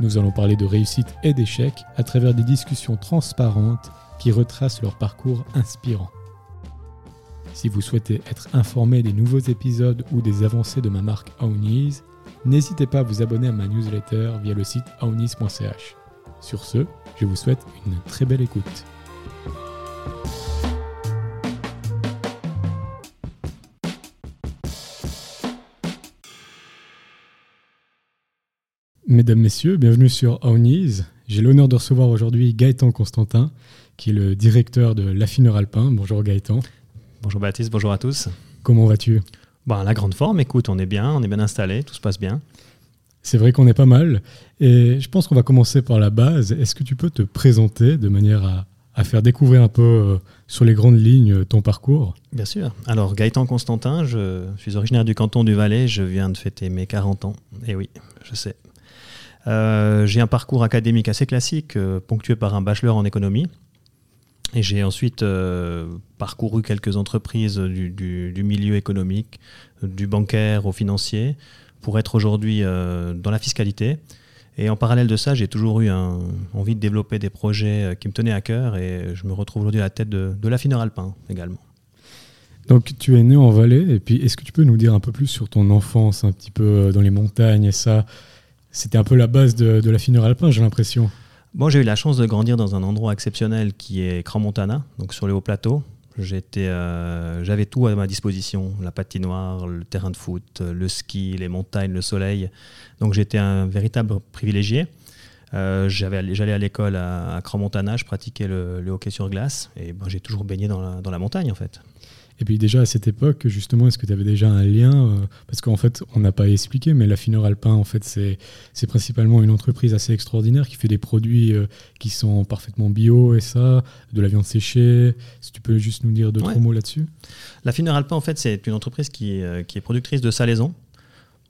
Nous allons parler de réussite et d'échec à travers des discussions transparentes qui retracent leur parcours inspirant. Si vous souhaitez être informé des nouveaux épisodes ou des avancées de ma marque Ownies, n'hésitez pas à vous abonner à ma newsletter via le site ownies.ch. Sur ce, je vous souhaite une très belle écoute. Mesdames, Messieurs, bienvenue sur Ownies. J'ai l'honneur de recevoir aujourd'hui Gaëtan Constantin, qui est le directeur de l'affineur alpin. Bonjour Gaëtan. Bonjour Baptiste, bonjour à tous. Comment vas-tu? Bon, la grande forme, écoute, on est bien, on est bien installé, tout se passe bien. C'est vrai qu'on est pas mal. Et je pense qu'on va commencer par la base. Est-ce que tu peux te présenter de manière à, à faire découvrir un peu euh, sur les grandes lignes ton parcours? Bien sûr. Alors, Gaëtan Constantin, je suis originaire du canton du Valais, je viens de fêter mes 40 ans. Et oui, je sais. Euh, j'ai un parcours académique assez classique, euh, ponctué par un bachelor en économie. Et j'ai ensuite euh, parcouru quelques entreprises du, milieu économique, du bancaire au financier, pour être aujourd'hui dans la fiscalité. Et en parallèle de ça, j'ai toujours eu envie de développer des projets qui me tenaient à cœur et je me retrouve aujourd'hui à la tête de, de l'affineur alpin également. Donc tu es né en Valais. Et puis est-ce que tu peux nous dire un peu plus sur ton enfance, un petit peu dans les montagnes et ça? C'était un peu la base de, de l'affineur alpin, j'ai l'impression. Bon, j'ai eu la chance de grandir dans un endroit exceptionnel qui est Cran-Montana, donc sur les hauts plateaux. Euh, J'avais tout à ma disposition, la patinoire, le terrain de foot, le ski, les montagnes, le soleil. Donc j'étais un véritable privilégié. Euh, J'allais à l'école à, à Cran-Montana, je pratiquais le, le hockey sur glace et ben, j'ai toujours baigné dans la, dans la montagne en fait. Et puis déjà à cette époque, justement, est-ce que tu avais déjà un lien euh, Parce qu'en fait, on n'a pas expliqué, mais l'affineur alpin, en fait, c'est c'est principalement une entreprise assez extraordinaire qui fait des produits euh, qui sont parfaitement bio et ça, de la viande séchée. Si tu peux juste nous dire deux, Ouais. trois mots là-dessus. L'affineur alpin, en fait, c'est une entreprise qui, est, euh, qui est productrice de salaison.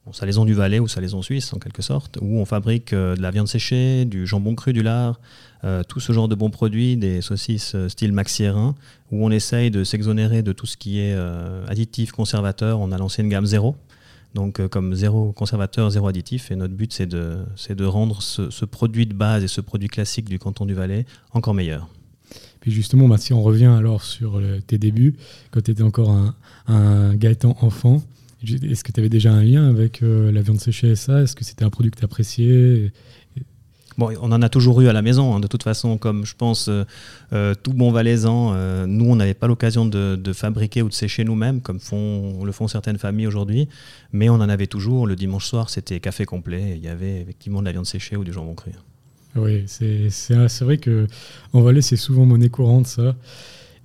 Bon, salaison du Valais ou salaison suisse, en quelque sorte, où on fabrique euh, de la viande séchée, du jambon cru, du lard, euh, tout ce genre de bons produits, des saucisses euh, style Maxierin, où on essaye de s'exonérer de tout ce qui est euh, additif, conservateur. On a lancé une gamme zéro. Donc, comme zéro conservateur, zéro additif. Et notre but, c'est de, de rendre ce, produit de base et ce produit classique du canton du Valais encore meilleur. Puis justement, bah, si on revient alors sur tes débuts, quand tu étais encore un, un Gaëtan enfant, est-ce que tu avais déjà un lien avec la viande séchée ça Est-ce que c'était un produit que tu appréciais Bon, on en a toujours eu à la maison, hein, de toute façon, comme je pense euh, euh, tout bon valaisan. euh, nous, on n'avait pas l'occasion de, fabriquer ou de sécher nous-mêmes, comme font, le font certaines familles aujourd'hui, mais on en avait toujours. Le dimanche soir, c'était café complet. et Il y avait effectivement de la viande séchée ou du jambon cru. Oui, c'est vrai que en Valais, c'est souvent monnaie courante, ça.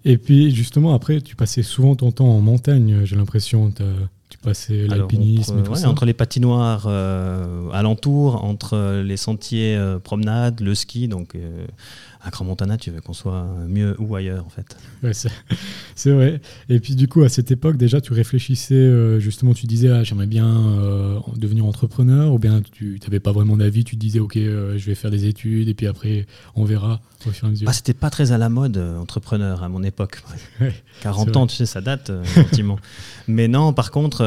Et puis, justement, après, tu passais souvent ton temps en montagne, j'ai l'impression. Tu passais l'alpinisme entre, et tout ouais, ça. entre les patinoires euh, alentours, entre les sentiers euh, promenades, le ski, donc à Grand Montana, tu veux qu'on soit mieux ou ailleurs en fait. Ouais, c'est vrai. Et puis, du coup, à cette époque, déjà, tu réfléchissais, euh, justement, tu disais, ah, j'aimerais bien euh, devenir entrepreneur, ou bien tu n'avais pas vraiment d'avis, tu te disais, ok, euh, je vais faire des études, et puis après, on verra au fur et à mesure. Ah, c'était pas très à la mode, entrepreneur, à mon époque. Ouais, 40 c'est ans, tu sais, ça date, effectivement. Mais non, par contre,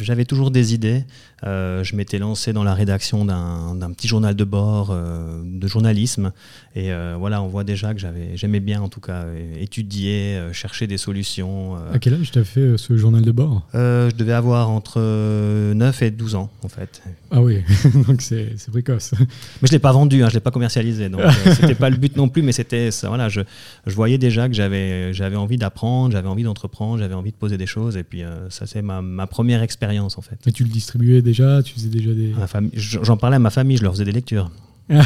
j'avais toujours des idées. Euh, je m'étais lancé dans la rédaction d'un petit journal de bord, euh, de journalisme. Et euh, voilà, on voit déjà que j'aimais bien, en tout cas, étudier, chercher des solutions. À quel âge tu as fait ce journal de bord? Je devais avoir entre euh, 9 et 12 ans, en fait. Ah oui, donc c'est précoce. Mais je l'ai pas vendu, hein, je l'ai pas commercialisé, donc c'était pas le but non plus, mais c'était ça, voilà, je, je voyais déjà que j'avais envie d'apprendre, j'avais envie d'entreprendre, j'avais envie de poser des choses, et puis ça c'est ma, ma première expérience en fait. Mais tu le distribuais déjà, tu faisais déjà des... Ma famille- J'en parlais à ma famille, je leur faisais des lectures.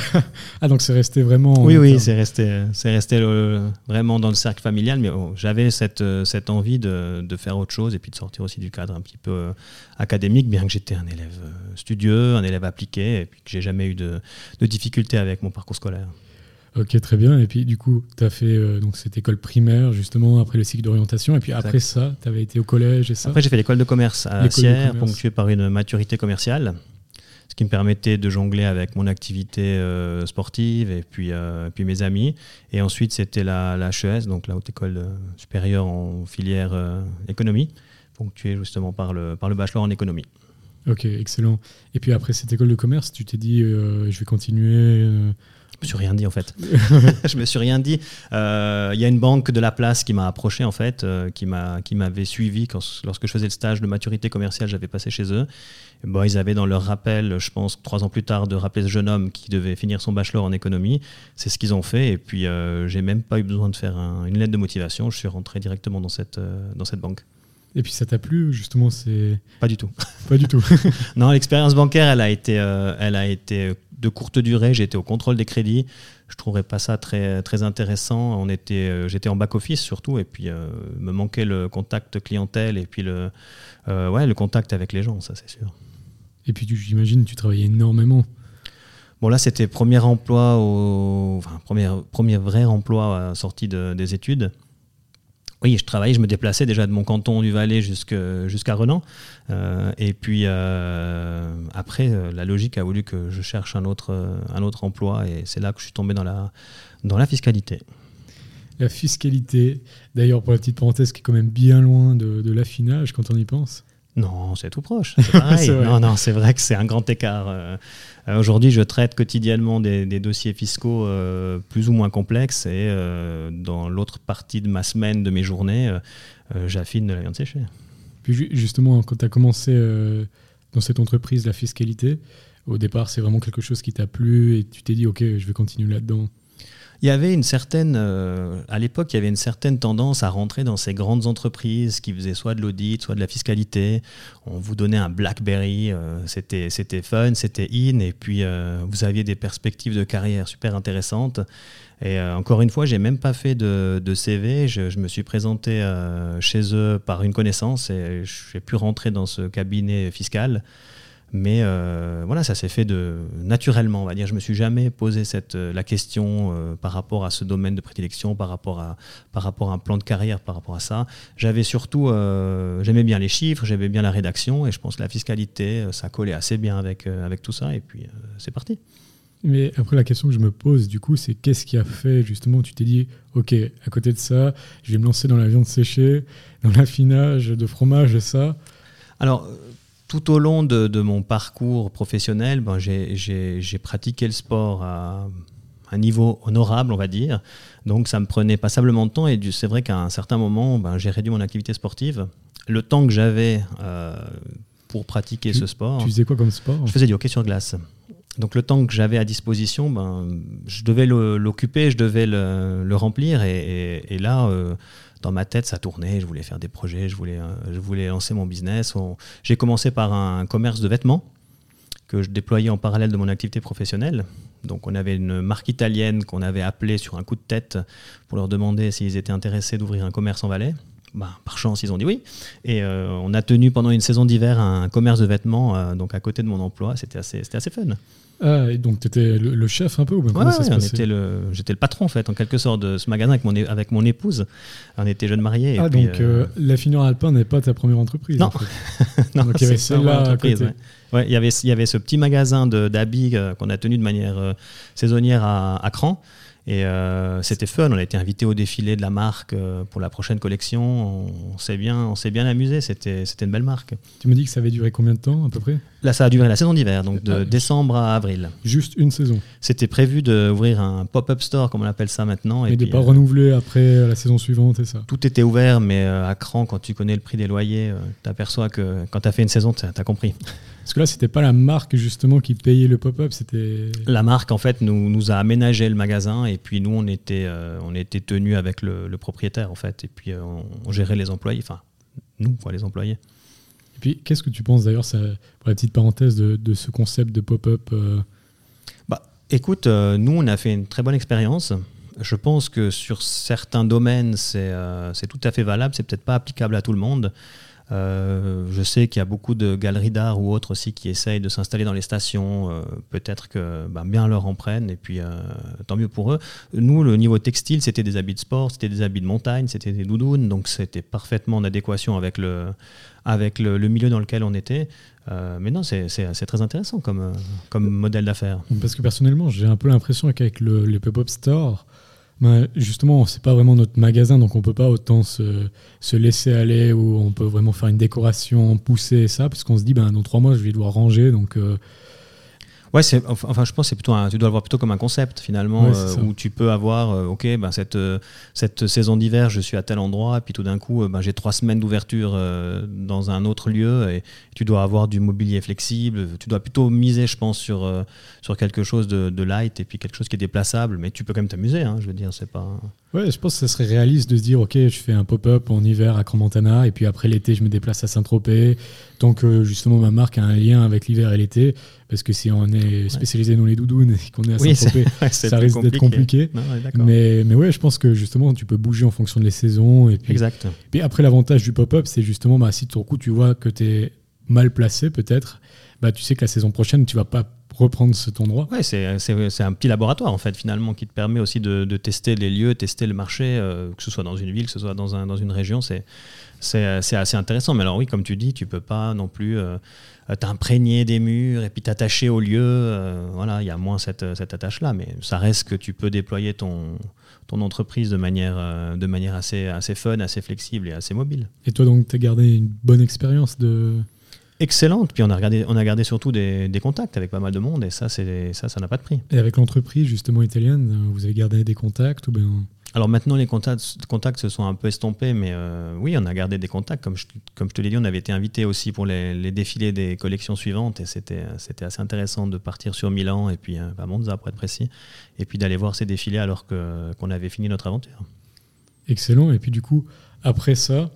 Ah, donc c'est resté vraiment. en Oui, oui, c'est resté, c'est resté le- vraiment dans le cercle familial, mais j'avais cette, cette envie de, de faire autre chose et puis de sortir aussi du cadre un petit peu euh, académique, bien que j'étais un élève euh, studieux, un élève appliqué, et puis que j'ai jamais eu de, de difficultés avec mon parcours scolaire. Ok, très bien. Et puis, du coup, tu as fait euh, donc cette école primaire, justement, après le cycle d'orientation. Et puis, après ça, tu avais été au collège et ça Après, j'ai fait l'école de commerce à Sierre, ponctuée par une maturité commerciale, ce qui me permettait de jongler avec mon activité euh, sportive et puis, euh, puis mes amis. Et ensuite, c'était la, la, HES, donc la Haute École supérieure en filière économie, ponctuée justement par le, par le bachelor en économie. Ok, excellent. Et puis, après cette école de commerce, tu t'es dit, je vais continuer me suis rien dit en fait. je me suis rien dit. Euh, il y a une banque de la place qui m'a approché en fait, euh, qui m'a qui m'avait suivi quand, lorsque je faisais le stage de maturité commerciale, j'avais passé chez eux. bon, ils avaient dans leur rappel, je pense trois ans plus tard, de rappeler ce jeune homme qui devait finir son bachelor en économie. C'est ce qu'ils ont fait et puis euh, j'ai même pas eu besoin de faire une lettre de motivation. Je suis rentré directement dans cette dans cette banque. Et puis ça t'a plu justement c'est pas du tout. Pas du tout. non, l'expérience bancaire, elle a été, elle a été de courte durée. J'étais au contrôle des crédits. Je trouverais pas ça très, très intéressant. On était, euh, j'étais en back-office surtout, et puis euh, me manquait le contact clientèle et puis le, euh, ouais, le contact avec les gens, ça c'est sûr. Et puis j'imagine tu travaillais énormément. Bon là c'était premier emploi, au, enfin, premier, premier vrai emploi sorti de, des études. Oui, je travaillais, je me déplaçais déjà de mon canton du Valais jusqu'à Renan. Euh, et puis euh, après, euh, la logique a voulu que je cherche un autre, un autre emploi et c'est là que je suis tombé dans la, dans la fiscalité. La fiscalité, d'ailleurs pour la petite parenthèse, qui est quand même bien loin de, de l'affinage quand on y pense. Non, c'est tout proche. non, non, c'est vrai que c'est un grand écart. Euh, aujourd'hui, je traite quotidiennement des, dossiers fiscaux euh, plus ou moins complexes et euh, dans l'autre partie de ma semaine, de mes journées, j'affine de la viande séchée. Puis justement, quand tu as commencé dans cette entreprise, la fiscalité, au départ, c'est vraiment quelque chose qui t'a plu et tu t'es dit, OK, je vais continuer là-dedans il y avait une certaine, euh, à l'époque, il y avait une certaine tendance à rentrer dans ces grandes entreprises qui faisaient soit de l'audit, soit de la fiscalité. On vous donnait un BlackBerry, euh, c'était, c'était fun, c'était in, et puis euh, vous aviez des perspectives de carrière super intéressantes. Et encore une fois, j'ai même pas fait de, de CV. Je, je, me suis présenté chez eux par une connaissance et j'ai pu rentrer dans ce cabinet fiscal. Mais euh, voilà, ça s'est fait de, naturellement, on va dire. Je me suis jamais posé cette, euh, la question euh, par rapport à ce domaine de prédilection, par rapport à, par rapport à un plan de carrière, par rapport à ça. J'avais surtout, j'aimais bien les chiffres, j'aimais bien la rédaction, et je pense que la fiscalité, ça collait assez bien avec, avec tout ça, et puis c'est parti. Mais après, la question que je me pose, du coup, c'est qu'est-ce qui a fait justement, tu t'es dit, OK, à côté de ça, je vais me lancer dans la viande séchée, dans l'affinage de fromage ça? Alors, tout au long de, mon parcours professionnel, ben, j'ai pratiqué le sport à un niveau honorable, on va dire. Donc ça me prenait passablement de temps et c'est vrai qu'à un certain moment, ben, j'ai réduit mon activité sportive. Le temps que j'avais euh, pour pratiquer ce sport. Tu faisais quoi comme sport? Je faisais du hockey sur glace. Donc le temps que j'avais à disposition, ben, je devais l'occuper, je devais le, remplir. Et, là, euh, dans ma tête, ça tournait. Je voulais faire des projets, je voulais, euh, je voulais lancer mon business. J'ai commencé par un commerce de vêtements que je déployais en parallèle de mon activité professionnelle. Donc on avait une marque italienne qu'on avait appelée sur un coup de tête pour leur demander s'ils étaient intéressés d'ouvrir un commerce en Valais. Bah, par chance, ils ont dit oui. Et euh, on a tenu pendant une saison d'hiver un commerce de vêtements euh, donc à côté de mon emploi. C'était assez, assez fun. Ah, et donc tu étais le, chef un peu ou J'étais le patron en fait, en quelque sorte, de ce magasin avec mon, avec mon épouse. On était jeunes mariés. ah, donc euh, la finure alpin n'est pas ta première entreprise Non, non donc, il y avait celle-là Ouais. il, y avait, il y avait ce petit magasin d'habits qu'on a tenu de manière saisonnière à, à Cran. Et euh, c'était fun, on a été invité au défilé de la marque euh, pour la prochaine collection. On, s'est bien, on s'est bien amusé, c'était, c'était une belle marque. Tu me dis que ça avait duré combien de temps à peu près? Là, ça a duré la saison d'hiver, donc de ah, décembre à avril. Juste une saison C'était prévu d'ouvrir un pop-up store, comme on appelle ça maintenant. Et, de ne pas renouveler après la saison suivante et ça? Tout était ouvert, mais euh, à cran, quand tu connais le prix des loyers, tu aperçois que quand tu as fait une saison, tu as compris. Parce que là, c'était pas la marque justement qui payait le pop-up, c'était. La marque en fait nous, nous a aménagé le magasin et puis nous on était euh, on était tenus avec le, propriétaire en fait et puis euh, on, gérait les employés, enfin nous quoi les employés. Et puis qu'est-ce que tu penses d'ailleurs, pour la petite parenthèse de, de ce concept de pop-up euh? Bah écoute, nous on a fait une très bonne expérience. Je pense que sur certains domaines c'est tout à fait valable, c'est peut-être pas applicable à tout le monde. Euh, je sais qu'il y a beaucoup de galeries d'art ou autres aussi qui essayent de s'installer dans les stations. Euh, peut-être que bah, bien leur en prennent et puis euh, tant mieux pour eux. Nous, le niveau textile, c'était des habits de sport, c'était des habits de montagne, c'était des doudounes, donc c'était parfaitement en adéquation avec le, avec le, milieu dans lequel on était. mais non, c'est très intéressant comme, comme modèle d'affaires. Parce que personnellement, j'ai un peu l'impression qu'avec le, les pop-up stores, ben justement, c'est pas vraiment notre magasin, donc on peut pas autant se, se, laisser aller ou on peut vraiment faire une décoration, pousser ça, parce qu'on se dit, ben, dans trois mois, je vais devoir ranger, donc euh, Ouais, c'est, enfin, je pense que c'est plutôt tu dois le voir plutôt comme un concept finalement, euh, où tu peux avoir, euh, ok, ben, cette, euh, cette saison d'hiver, je suis à tel endroit, et puis tout d'un coup, ben, j'ai trois semaines d'ouverture dans un autre lieu, et tu dois avoir du mobilier flexible, tu dois plutôt miser, je pense, sur, sur quelque chose de, de, light, et puis quelque chose qui est déplaçable, mais tu peux quand même t'amuser, hein, je veux dire, c'est pas... Ouais, je pense que ce serait réaliste de se dire, ok, je fais un pop-up en hiver à Crans-Montana, et puis après l'été, je me déplace à Saint-Tropez, tant que justement ma marque a un lien avec l'hiver et l'été, parce que si on est spécialisé dans les doudounes et qu'on est à Saint-Tropez, ça risque d'être compliqué. mais, mais ouais, je pense que justement, tu peux bouger en fonction des saisons. Et puis, exact. puis après, l'avantage du pop-up, c'est justement, bah, si tout coup, tu vois que tu es mal placé, peut-être, bah, tu sais que la saison prochaine, tu vas pas reprendre cet endroit. Ouais, c'est un petit laboratoire en fait finalement qui te permet aussi de, de tester les lieux, tester le marché, euh, que ce soit dans une ville, que ce soit dans, un, dans une région, c'est assez intéressant. Mais alors oui, comme tu dis, tu peux pas non plus euh, t'imprégner des murs et puis t'attacher au lieu. Euh, voilà, il y a moins cette, cette attache-là, mais ça reste que tu peux déployer ton, ton entreprise de manière, de manière assez, assez fun, assez flexible et assez mobile. Et toi donc, tu as gardé une bonne expérience de excellente. Puis on a, regardé, on a gardé surtout des, des contacts avec pas mal de monde et ça, c'est, ça, ça n'a pas de prix. Et avec l'entreprise justement italienne, euh, vous avez gardé des contacts ou bien alors maintenant, les contacts, se sont un peu estompés, mais euh, oui, on a gardé des contacts. Comme je, comme te l'ai dit, on avait été invité aussi pour les, défilés des collections suivantes et c'était, assez intéressant de partir sur Milan et puis à Monza pour être précis, et puis d'aller voir ces défilés alors qu'on avait fini notre aventure. Excellent. Et puis du coup, après ça,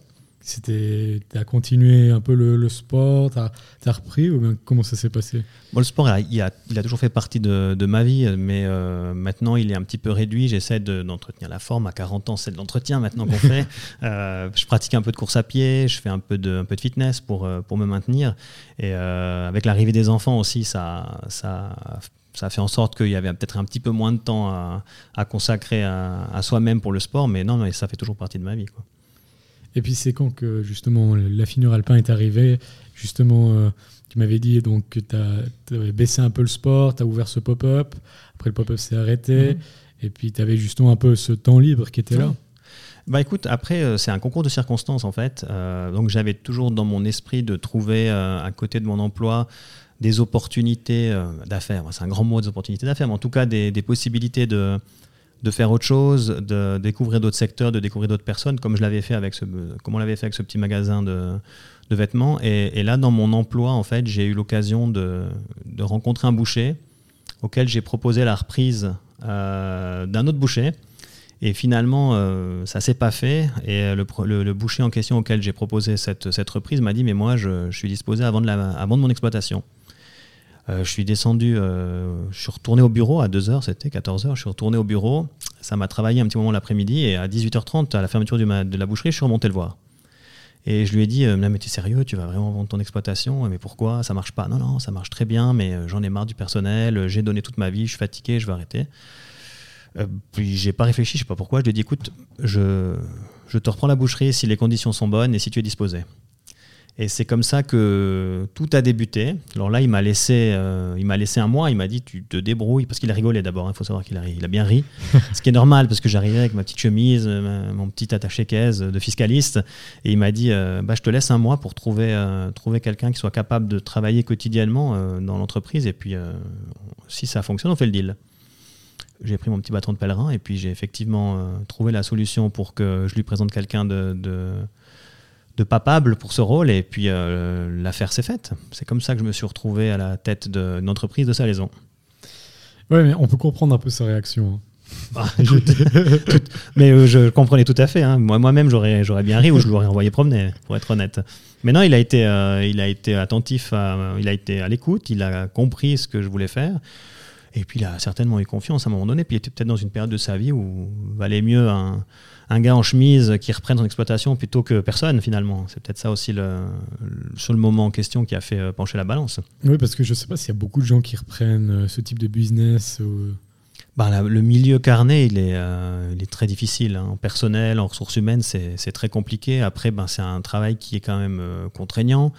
c'était, as continué un peu le, sport, tu as, repris ou bien comment ça s'est passé? Bon, Le sport, il a, il a, toujours fait partie de, de ma vie, mais euh, maintenant il est un petit peu réduit. J'essaie d'entretenir la forme. À 40 ans, c'est de l'entretien maintenant qu'on fait. Euh, je pratique un peu de course à pied, je fais un peu de, un peu de fitness pour, euh, pour me maintenir. Et avec l'arrivée des enfants aussi, ça, ça, ça a fait en sorte qu'il y avait peut-être un petit peu moins de temps à, à consacrer à, à soi-même pour le sport, mais non, mais ça fait toujours partie de ma vie. Quoi. Et puis c'est quand que justement l'affineur alpin est arrivé, justement, euh, tu m'avais dit donc que tu as, baissé un peu le sport, tu as ouvert ce pop-up, après le pop-up s'est arrêté, mhm. et puis tu avais justement un peu ce temps libre qui était là. Bah écoute, après, euh, c'est un concours de circonstances en fait. Euh, donc j'avais toujours dans mon esprit de trouver à côté de mon emploi des opportunités d'affaires. C'est un grand mot des opportunités d'affaires, mais en tout cas des possibilités de, de faire autre chose, de découvrir d'autres secteurs, de découvrir d'autres personnes, comme je l'avais fait avec ce, on l'avait fait avec ce petit magasin de, vêtements. Et, là, dans mon emploi, en fait, j'ai eu l'occasion de, rencontrer un boucher auquel j'ai proposé la reprise euh, d'un autre boucher. Et finalement, euh, ça s'est pas fait. Et le, boucher en question auquel j'ai proposé cette, reprise m'a dit, mais moi, je, suis disposé avant de, la, avant de mon exploitation. Euh, je suis descendu, euh, je suis retourné au bureau à 2h, c'était 14h, je suis retourné au bureau. Ça m'a travaillé un petit moment l'après-midi et à 18h30, à la fermeture de la boucherie, je suis remonté le voir. Et je lui ai dit, euh, mais tu es sérieux, tu vas vraiment vendre ton exploitation Mais pourquoi? Ça marche pas Non, non, ça marche très bien, mais j'en ai marre du personnel, j'ai donné toute ma vie, je suis fatigué, je vais arrêter. puis j'ai pas réfléchi, je sais pas pourquoi. Je lui ai dit, écoute, je te reprends la boucherie si les conditions sont bonnes et si tu es disposé. Et c'est comme ça que tout a débuté. Alors là, il m'a laissé, euh, il m'a laissé un mois. Il m'a dit, tu te débrouilles, parce qu'il a rigolé d'abord. Il hein, faut savoir qu'il a, il a bien ri, ce qui est normal parce que j'arrivais avec ma petite chemise, mon petit attaché caisse de fiscaliste, et il m'a dit, euh, bah, je te laisse un mois pour trouver, euh, trouver quelqu'un qui soit capable de travailler quotidiennement dans l'entreprise. Et puis, si ça fonctionne, on fait le deal. J'ai pris mon petit bâton de pèlerin et puis j'ai effectivement trouvé la solution pour que je lui présente quelqu'un de de papable pour ce rôle et puis euh, l'affaire s'est faite. C'est comme ça que je me suis retrouvé à la tête d'une entreprise de salaison. Oui, mais on peut comprendre un peu sa réaction. Hein. Bah, mais euh, je comprenais tout à fait. Hein. Moi, moi-même, j'aurais, j'aurais bien ri ou je l'aurais envoyé promener, pour être honnête. Mais non, il a été, euh, il a été attentif, il a été à l'écoute, il a compris ce que je voulais faire. Et puis, il a certainement eu confiance à un moment donné. Puis, il était peut-être dans une période de sa vie où valait mieux un, un gars en chemise qui reprenne son exploitation plutôt que personne finalement. C'est peut-être ça aussi le, sur le moment en question qui a fait pencher la balance. Oui, parce que je ne sais pas s'il y a beaucoup de gens qui reprennent ce type de business. Bah, le milieu carnet, il est, il est très difficile. Hein. En personnel, en ressources humaines, c'est très compliqué. Après, ben, c'est un travail qui est quand même contraignant.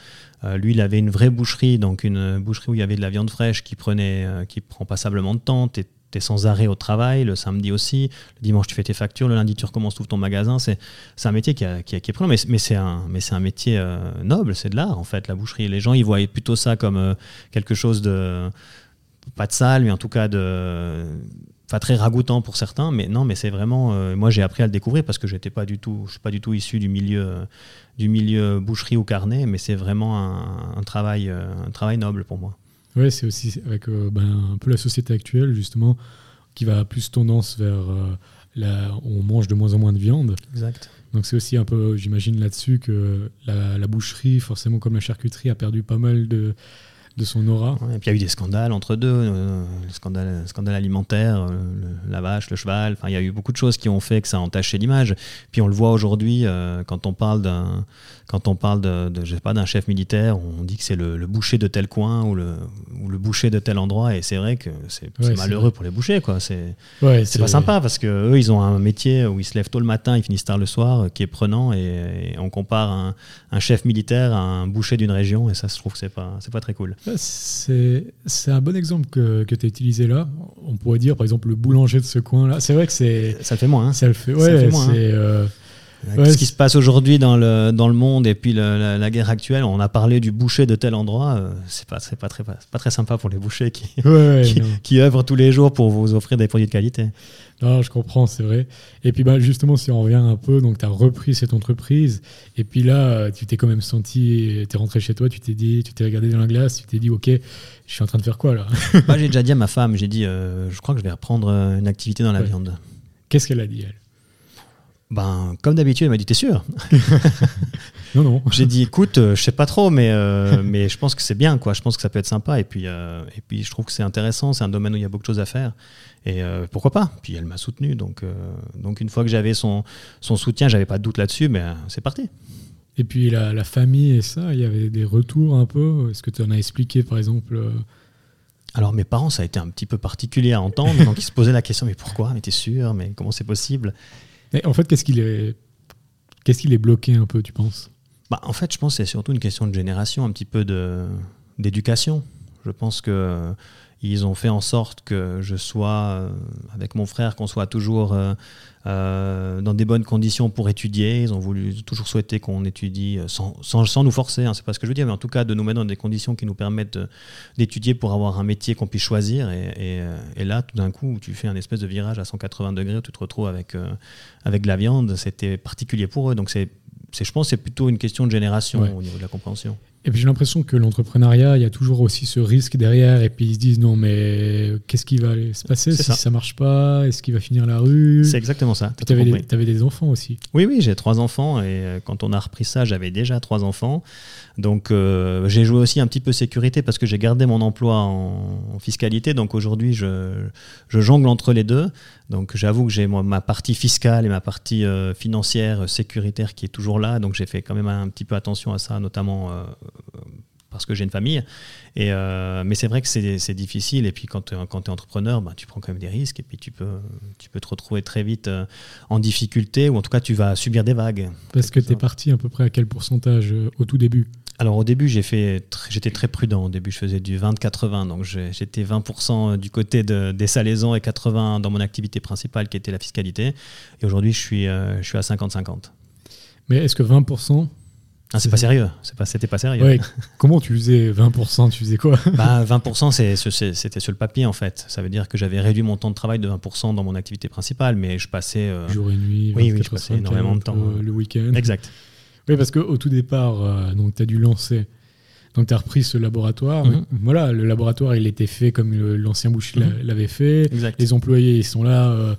Euh, lui, il avait une vraie boucherie, donc une boucherie où il y avait de la viande fraîche qui prenait, euh, qui prend passablement de temps. Tu es sans arrêt au travail, le samedi aussi. Le dimanche, tu fais tes factures. Le lundi, tu recommences, tout ton magasin. C'est un métier qui, qui, est prenant, mais, mais c'est un, un métier euh, noble. C'est de l'art, en fait, la boucherie. Les gens, ils voient plutôt ça comme quelque chose de. Pas de sale, mais en tout cas de enfin très ragoûtant pour certains, mais non, mais c'est vraiment, euh, moi j'ai appris à le découvrir parce que j'étais pas du tout, je suis pas du tout issu du milieu, euh, du milieu boucherie ou carnet, mais c'est vraiment un, travail, euh, un travail noble pour moi. Ouais, c'est aussi avec ben, un peu la société actuelle justement qui va plus tendance vers la, on mange de moins en moins de viande. Exact. Donc c'est aussi un peu, j'imagine là-dessus que la, la, boucherie, forcément comme la charcuterie, a perdu pas mal de de son aura. et puis il y a eu des scandales entre deux, euh, le scandale, scandale alimentaire, euh, la vache, le cheval. Enfin, il y a eu beaucoup de choses qui ont fait que ça a entaché l'image. Puis on le voit aujourd'hui euh, quand on parle d'un quand on parle de, je sais pas d'un chef militaire, on dit que c'est le, boucher de tel coin ou le, ou le boucher de tel endroit, et c'est vrai que c'est malheureux pour les bouchers, quoi. C'est ouais, pas sympa parce que eux, ils ont un métier où ils se lèvent tôt le matin, ils finissent tard le soir, qui est prenant, et, on compare un, un, chef militaire à un boucher d'une région, et ça, je trouve que c'est pas c'est pas très cool. C'est un bon exemple que, que tu as utilisé là. On pourrait dire, par exemple, le boulanger de ce coin-là. C'est vrai que c'est. Ça le fait moins. Hein. Ça le fait, ouais, ça fait moins. Euh, ce qui se passe aujourd'hui dans le, dans le monde et puis la, guerre actuelle, on a parlé du boucher de tel endroit, euh, c'est pas, pas, très, pas, très sympa pour les bouchers qui, qui, œuvrent tous les jours pour vous offrir des produits de qualité. Non, je comprends, c'est vrai. Et puis bah, justement, si on revient un peu, donc tu as repris cette entreprise, et puis là, tu t'es quand même senti, tu es rentré chez toi, tu t'es dit, tu t'es regardé dans la glace, tu t'es dit, ok, je suis en train de faire quoi là? Moi, j'ai déjà dit à ma femme, j'ai dit, euh, je crois que je vais reprendre euh, une activité dans la viande. Qu'est-ce qu'elle a dit, elle? Ben, comme d'habitude, elle m'a dit T'es sûr? Non, non. J'ai dit Écoute, euh, je sais pas trop, mais, euh, mais je pense que c'est bien, quoi. Je pense que ça peut être sympa. Et puis, euh, et puis je trouve que c'est intéressant. C'est un domaine où il y a beaucoup de choses à faire. Et pourquoi pas? Puis elle m'a soutenu. Donc, donc, une fois que j'avais son, son soutien, j'avais pas de doute là-dessus, mais c'est parti. Et puis, la, la, famille et ça, il y avait des retours un peu? Est-ce que tu en as expliqué, par exemple alors mes parents, ça a été un petit peu particulier à entendre, donc ils se posaient la question, mais pourquoi? Mais t'es sûr? Mais comment c'est possible? En fait, qu'est-ce qu'il est, qu'est-ce qu'il est bloqué un peu, tu penses? Bah, En fait, je pense que c'est surtout une question de génération, un petit peu de, d'éducation. Je pense que ils ont fait en sorte que je sois, euh, avec mon frère, qu'on soit toujours euh, euh, dans des bonnes conditions pour étudier. Ils ont voulu toujours souhaiter qu'on étudie sans, sans, nous forcer, hein, c'est pas ce que je veux dire, mais en tout cas de nous mettre dans des conditions qui nous permettent d'étudier pour avoir un métier qu'on puisse choisir. Et, et, là, tout d'un coup, tu fais un espèce de virage à 180 degrés où tu te retrouves avec, avec de la viande. C'était particulier pour eux. Donc c'est je pense c'est plutôt une question de génération au niveau de la compréhension. Et puis j'ai l'impression que l'entrepreneuriat, il y a toujours aussi ce risque derrière. Et puis ils se disent non, mais qu'est-ce qui va se passer si ça. marche pas? Est-ce qu'il va finir la rue? C'est exactement ça. Tu avais, avais, des enfants aussi. Oui, oui, j'ai trois enfants. Et euh, quand on a repris ça, j'avais déjà trois enfants. Donc euh, j'ai joué aussi un petit peu sécurité parce que j'ai gardé mon emploi en, fiscalité. Donc aujourd'hui, je, je, jongle entre les deux. Donc j'avoue que j'ai ma partie fiscale et ma partie euh, financière, sécuritaire qui est toujours là. Donc j'ai fait quand même un petit peu attention à ça, notamment parce que j'ai une famille. Et, euh, mais c'est vrai que c'est difficile. Et puis quand, tu es entrepreneur, bah, tu prends quand même des risques. Et puis tu peux, tu peux te retrouver très vite euh, en difficulté, ou en tout cas tu vas subir des vagues. Parce que tu es parti à peu près à quel pourcentage euh, au tout début? Alors au début, j'étais très prudent. Au début, je faisais du 20-80. Donc j'étais 20% du côté de, des salaisons et 80% dans mon activité principale qui était la fiscalité. Et aujourd'hui, je suis, je suis à 50-50. Mais est-ce que 20%, ah, c'est pas sérieux, c'est pas, c'était pas sérieux. Comment tu faisais 20% Tu faisais quoi? Bah, 20%, c'était sur le papier en fait. Ça veut dire que j'avais réduit mon temps de travail de 20% dans mon activité principale, mais je passais. Euh, Jour et nuit, oui, oui, je passais énormément de temps. Euh, le week-end. Exact. Oui, parce qu'au tout départ, euh, tu as dû lancer. Donc, tu as repris ce laboratoire. Mhm. Voilà, le laboratoire, il était fait comme l'ancien boucher mhm. l'avait fait. Les employés, ils sont là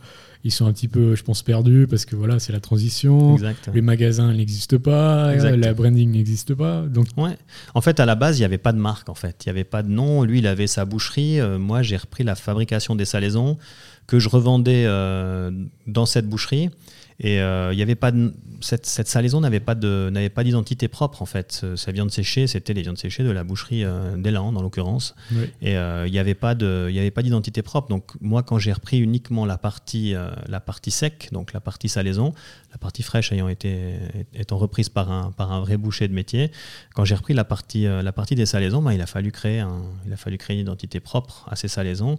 ils sont un petit peu, je pense, perdus parce que voilà, c'est la transition. Les magasins n'existent pas, la branding n'existe pas. Donc... Ouais. En fait, à la base, il n'y avait pas de marque. En fait, il n'y avait pas de nom. Lui, il avait sa boucherie. Euh, moi, j'ai repris la fabrication des salaisons que je revendais euh, dans cette boucherie. Et euh, il y avait pas de, cette, cette salaison n'avait pas de n'avait pas d'identité propre en fait. Sa viande séchée, c'était les viandes séchées de la boucherie euh, d'Elan dans l'occurrence. Et euh, il n'y avait pas de il y avait pas d'identité propre. Donc moi quand j'ai repris uniquement la partie la partie sec, donc la partie salaison, la partie fraîche ayant été étant reprise par un par un vrai boucher de métier, quand j'ai repris la partie la partie des salaisons, ben, il a fallu créer un, il a fallu créer une identité propre à ces salaisons.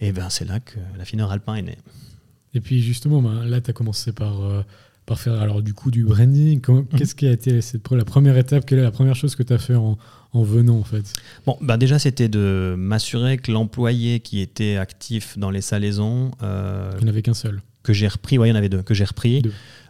Et ben c'est là que la fineur alpin est née. Et puis justement, ben, là, tu as commencé par, euh, par faire alors du coup du branding. Mhm. Qu'est-ce qui a été cette, la première étape? Quelle est la première chose que tu as fait en, en, venant en fait? Bon, ben déjà, c'était de m'assurer que l'employé qui était actif dans les salaisons. Euh, il n'y en avait qu'un seul. Que j'ai repris, oui, il y en avait deux, que j'ai repris.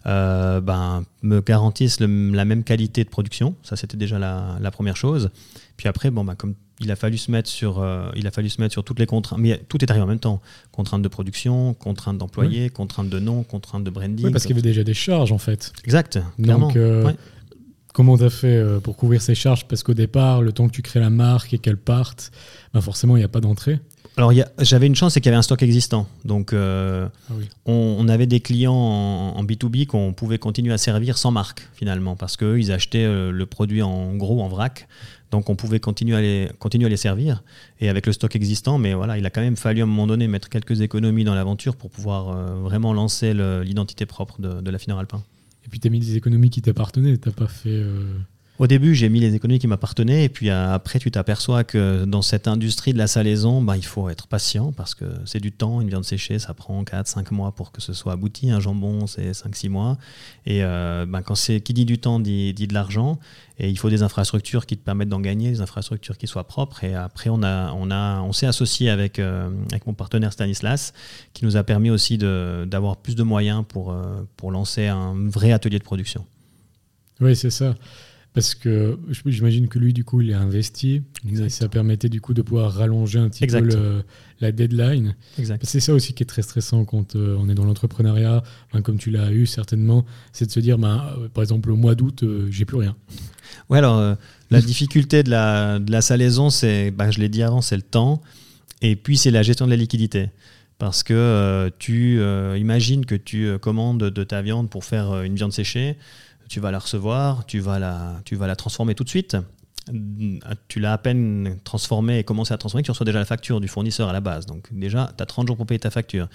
Euh, ben, me garantissent la même qualité de production. Ça, c'était déjà la, la, première chose. Puis après, bon, ben, comme il a fallu se mettre sur, euh, il a fallu se mettre sur toutes les contraintes. Mais tout est arrivé en même temps. Contraintes de production, contraintes d'employés, contraintes de nom, contraintes de branding. Oui, parce qu'il y avait déjà des charges en fait. Exact. Donc, euh, comment tu as fait euh, pour couvrir ces charges? Parce qu'au départ, le temps que tu crées la marque et qu'elle parte, ben forcément, il n'y a pas d'entrée. Alors j'avais une chance, c'est qu'il y avait un stock existant. Donc ah on, avait des clients en, B2B qu'on pouvait continuer à servir sans marque finalement, parce qu'eux, ils achetaient le produit en gros, en vrac. Donc on pouvait continuer à, les, servir et avec le stock existant, mais voilà, il a quand même fallu à un moment donné mettre quelques économies dans l'aventure pour pouvoir euh, vraiment lancer l'identité propre de, la fineur alpin. Et puis tu as mis des économies qui t'appartenaient, tu pas fait... Euh, au début, j'ai mis les économies qui m'appartenaient, et puis euh, après, tu t'aperçois que dans cette industrie de la salaison, bah, il faut être patient parce que c'est du temps. Une viande séchée, ça prend 4-5 mois pour que ce soit abouti. Un jambon, c'est 5-6 mois. Et euh, bah, quand c'est qui dit du temps dit, dit de l'argent. Et il faut des infrastructures qui te permettent d'en gagner, des infrastructures qui soient propres. Et après, on, a, on, a, on s'est associé avec, euh, avec mon partenaire Stanislas, qui nous a permis aussi d'avoir plus de moyens pour, pour lancer un vrai atelier de production. Oui, c'est ça. Parce que j'imagine que lui, du coup, il est investi. Et ça permettait du coup de pouvoir rallonger un petit peu la deadline. C'est ça aussi qui est très stressant quand euh, on est dans l'entrepreneuriat, comme tu l'as eu certainement, c'est de se dire, ben, euh, par exemple, au mois d'août, euh, j'ai plus rien. Ouais, alors la difficulté de la, de la salaison, c'est, ben, je l'ai dit avant, c'est le temps. Et puis, c'est la gestion de la liquidité parce que tu imagines que tu commandes de ta viande pour faire une viande séchée tu vas la recevoir, tu vas la, tu vas la transformer tout de suite. Tu l'as à peine transformée et commencé à transformer, tu reçois déjà la facture du fournisseur à la base. Donc déjà, tu as 30 jours pour payer ta facture.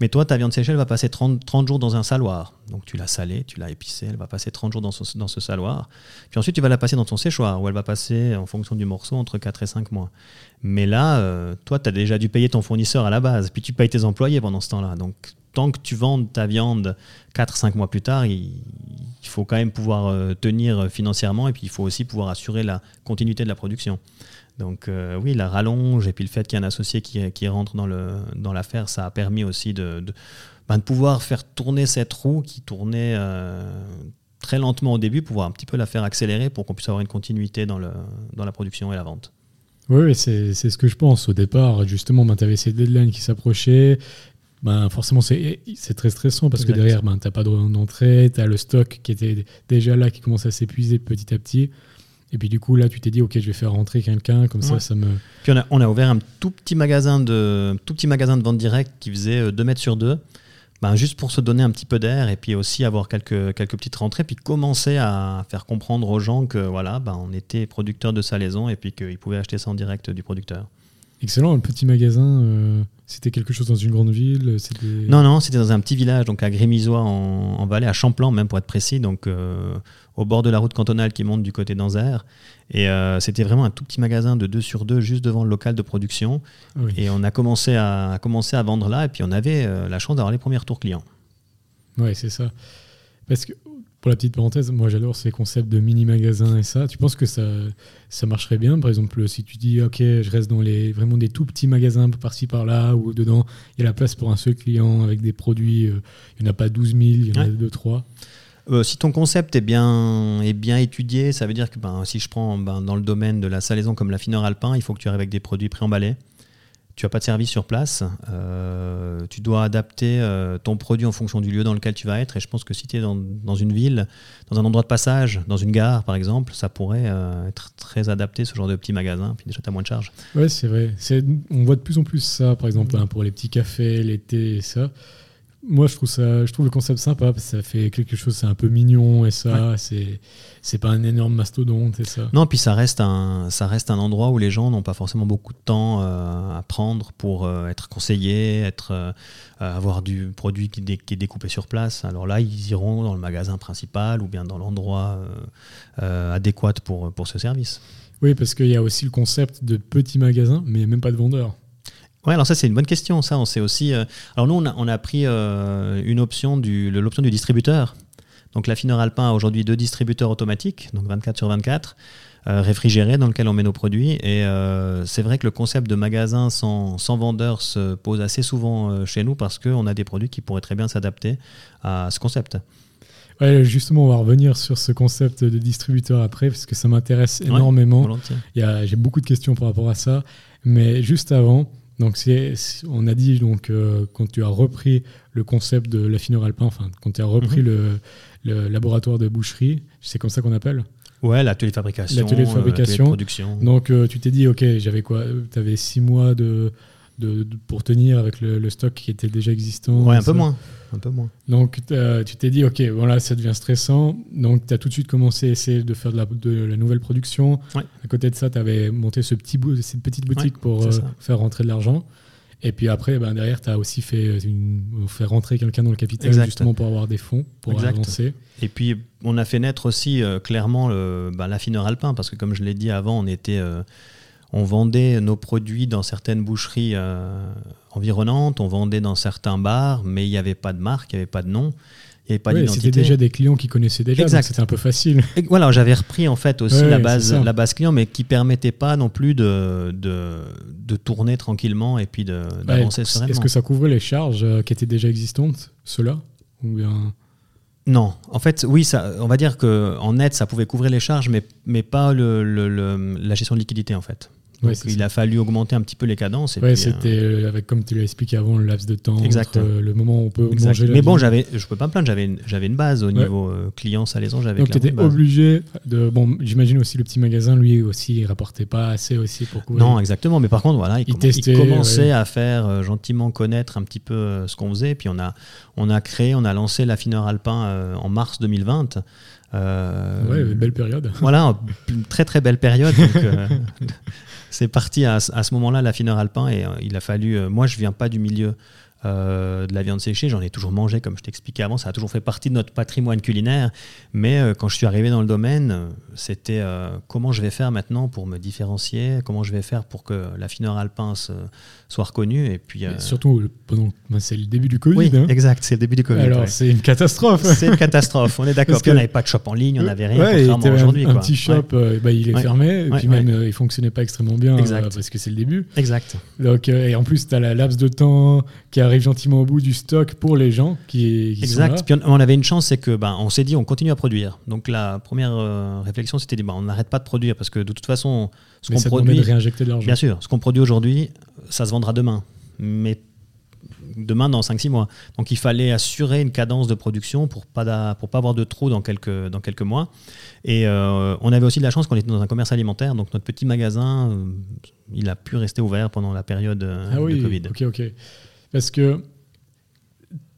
Mais toi, ta viande séchée, elle va passer 30, 30 jours dans un saloir. Donc tu l'as salée, tu l'as épicée, elle va passer 30 jours dans ce, dans ce saloir. Puis ensuite, tu vas la passer dans ton séchoir, où elle va passer, en fonction du morceau, entre 4 et 5 mois. Mais là, euh, toi, tu as déjà dû payer ton fournisseur à la base, puis tu payes tes employés pendant ce temps-là. Donc tant que tu vends ta viande 4-5 mois plus tard, il, faut quand même pouvoir euh, tenir financièrement et puis il faut aussi pouvoir assurer la continuité de la production. Donc euh, oui, la rallonge et puis le fait qu'il y ait un associé qui, rentre dans, dans l'affaire, ça a permis aussi de, ben, de, pouvoir faire tourner cette roue qui tournait euh, très lentement au début, pouvoir un petit peu la faire accélérer pour qu'on puisse avoir une continuité dans, le, dans la production et la vente. Oui, c'est, ce que je pense. Au départ, justement, ben, tu avais deadlines qui s'approchaient ben, forcément, c'est très stressant parce que derrière, ben, tu n'as pas d'entrée, tu as le stock qui était déjà là, qui commence à s'épuiser petit à petit. Et puis du coup, là, tu t'es dit, OK, je vais faire rentrer quelqu'un, comme ça, ça me... Puis on a, on a, ouvert un tout petit magasin de, tout petit magasin de vente directe qui faisait 2 euh, mètres sur 2, ben, juste pour se donner un petit peu d'air et puis aussi avoir quelques, quelques petites rentrées, puis commencer à faire comprendre aux gens que voilà, ben, on était producteur de salaison et puis qu'ils pouvaient acheter ça en direct du producteur. Excellent, un petit magasin, euh, c'était quelque chose dans une grande ville Non, non, c'était dans un petit village, donc à Grémisois en, en Valais, à Champlan même pour être précis, donc euh, au bord de la route cantonale qui monte du côté d'Anzer. Et euh, c'était vraiment un tout petit magasin de 2 sur 2 juste devant le local de production. Et on a commencé à, commencer à vendre là, et puis on avait la chance d'avoir les premiers retours clients. Oui, c'est ça. Parce que pour la petite parenthèse, moi j'adore ces concepts de mini-magasins et ça. Tu penses que ça, ça marcherait bien? Par exemple, si tu dis, OK, je reste dans les, vraiment des tout petits magasins par-ci par-là, où dedans il y a la place pour un seul client avec des produits, euh, il n'y en a pas 12 000, il y en a 2-3. Euh, si ton concept est bien, est bien étudié, ça veut dire que ben, si je prends ben, dans le domaine de la salaison comme la fineur alpin, il faut que tu arrives avec des produits préemballés tu n'as pas de service sur place, euh, tu dois adapter euh, ton produit en fonction du lieu dans lequel tu vas être. Et je pense que si tu es dans, dans, une ville, dans un endroit de passage, dans une gare par exemple, ça pourrait euh, être très adapté, ce genre de petit magasin. Puis déjà, tu as moins de charges. Oui, c'est vrai. On voit de plus en plus ça, par exemple, hein, pour les petits cafés, l'été et ça. Moi, je trouve ça, je trouve le concept sympa parce que ça fait quelque chose, c'est un peu mignon et ça, c'est, c'est pas un énorme mastodonte et ça. Non, puis ça reste un, ça reste un endroit où les gens n'ont pas forcément beaucoup de temps euh, à prendre pour euh, être conseillés, être, euh, avoir du produit qui, qui, est découpé sur place. Alors là, ils iront dans le magasin principal ou bien dans l'endroit adéquat pour, pour ce service. Oui, parce qu'il y a aussi le concept de petit magasin, mais même pas de vendeur. Ouais, alors ça c'est une bonne question. Ça, on sait aussi. Euh, alors nous, on a, on a pris euh, une option du l'option du distributeur. Donc la Fineur Alpin a aujourd'hui deux distributeurs automatiques, donc 24 sur 24, euh, réfrigérés dans lesquels on met nos produits. Et c'est vrai que le concept de magasin sans, sans vendeur se pose assez souvent chez nous parce qu'on a des produits qui pourraient très bien s'adapter à ce concept. Ouais, justement, on va revenir sur ce concept de distributeur après, parce que ça m'intéresse énormément. J'ai beaucoup de questions par rapport à ça. Mais juste avant, donc c'est, on a dit donc euh, quand tu as repris le concept de l'affineur alpin, enfin quand tu as repris mhm. le, laboratoire de boucherie, c'est comme ça qu'on appelle Ouais, l'atelier de fabrication. L'atelier de fabrication. production. Donc euh, tu t'es dit, ok, j'avais quoi Tu avais six mois de, de, pour tenir avec le, stock qui était déjà existant. Ouais, un peu moins. Un peu moins. Donc tu t'es dit, ok, voilà, ça devient stressant. Donc tu as tout de suite commencé à essayer de faire de la, de la nouvelle production. À côté de ça, tu avais monté ce petit cette petite boutique pour euh, faire rentrer de l'argent. Et puis après, ben, derrière, tu as aussi fait, une, fait rentrer quelqu'un dans le capital justement pour avoir des fonds, pour avancer. Et puis, on a fait naître aussi euh, clairement ben, l'affineur alpin, parce que comme je l'ai dit avant, on était... On vendait nos produits dans certaines boucheries euh, environnantes, on vendait dans certains bars, mais il n'y avait pas de marque, il n'y avait pas de nom. Il n'y avait pas d'identité. C'était déjà des clients qui connaissaient déjà, exact. c'était un peu facile. Et voilà, j'avais repris en fait aussi la, base, la base client, mais qui permettait pas non plus de, de, tourner tranquillement et puis d'avancer sereinement. Est-ce que ça couvrait les charges euh, qui étaient déjà existantes, ceux-là Ou bien... Non, en fait, oui, ça, on va dire qu'en net, ça pouvait couvrir les charges, mais, mais pas le, la gestion de liquidité en fait il a fallu augmenter un petit peu les cadences. Oui, c'était euh, avec comme tu l'as expliqué avant le laps de temps, exact. Euh, le moment où on peut manger. Mais bon, j'avais, je peux pas me plaindre, j'avais, j'avais une base au niveau euh, client salaison. J'avais Donc tu étais obligé de. Bon, j'imagine aussi le petit magasin, lui aussi, il rapportait pas assez aussi pour couvrir. Non, exactement. Mais par contre, voilà, il, commençait à faire gentiment connaître un petit peu ce qu'on faisait. Puis on a, on a créé, on a lancé l'affineur alpin en mars 2020. Euh, ouais, belle période. Voilà, une très très belle période. Donc, c'est parti à, ce moment-là, l'affineur alpin, et euh, il a fallu. Euh, moi, je viens pas du milieu euh, de la viande séchée, j'en ai toujours mangé, comme je t'expliquais avant, ça a toujours fait partie de notre patrimoine culinaire. Mais quand je suis arrivé dans le domaine, c'était comment je vais faire maintenant pour me différencier, comment je vais faire pour que l'affineur alpin soit reconnu. Et puis, surtout, ben, c'est le début du Covid. Oui, hein. exact, c'est le début du Covid. Alors, c'est une catastrophe. C'est une catastrophe, on est d'accord. On n'avait pas de shop en ligne, on n'avait rien, ouais, contrairement aujourd'hui. Un, un, petit shop, bah, il est fermé, et puis même, il fonctionnait pas extrêmement bien parce que c'est le début. Exact. Donc, et en plus, tu as la laps de temps qui arrive gentiment au bout du stock pour les gens qui, exact. Puis on, avait une chance, c'est que ben, on s'est dit on continue à produire. Donc la première euh, réflexion, c'était ben, on n'arrête pas de produire parce que de toute façon, ce qu'on produit, de réinjecter de l'argent. Bien sûr, ce qu'on produit aujourd'hui, ça se vendra demain, mais demain dans 5-6 mois. Donc il fallait assurer une cadence de production pour pas pour pas avoir de trou dans quelques dans quelques mois. Et euh, on avait aussi de la chance qu'on était dans un commerce alimentaire, donc notre petit magasin, euh, il a pu rester ouvert pendant la période ah de oui, Covid. Ok, ok. Parce que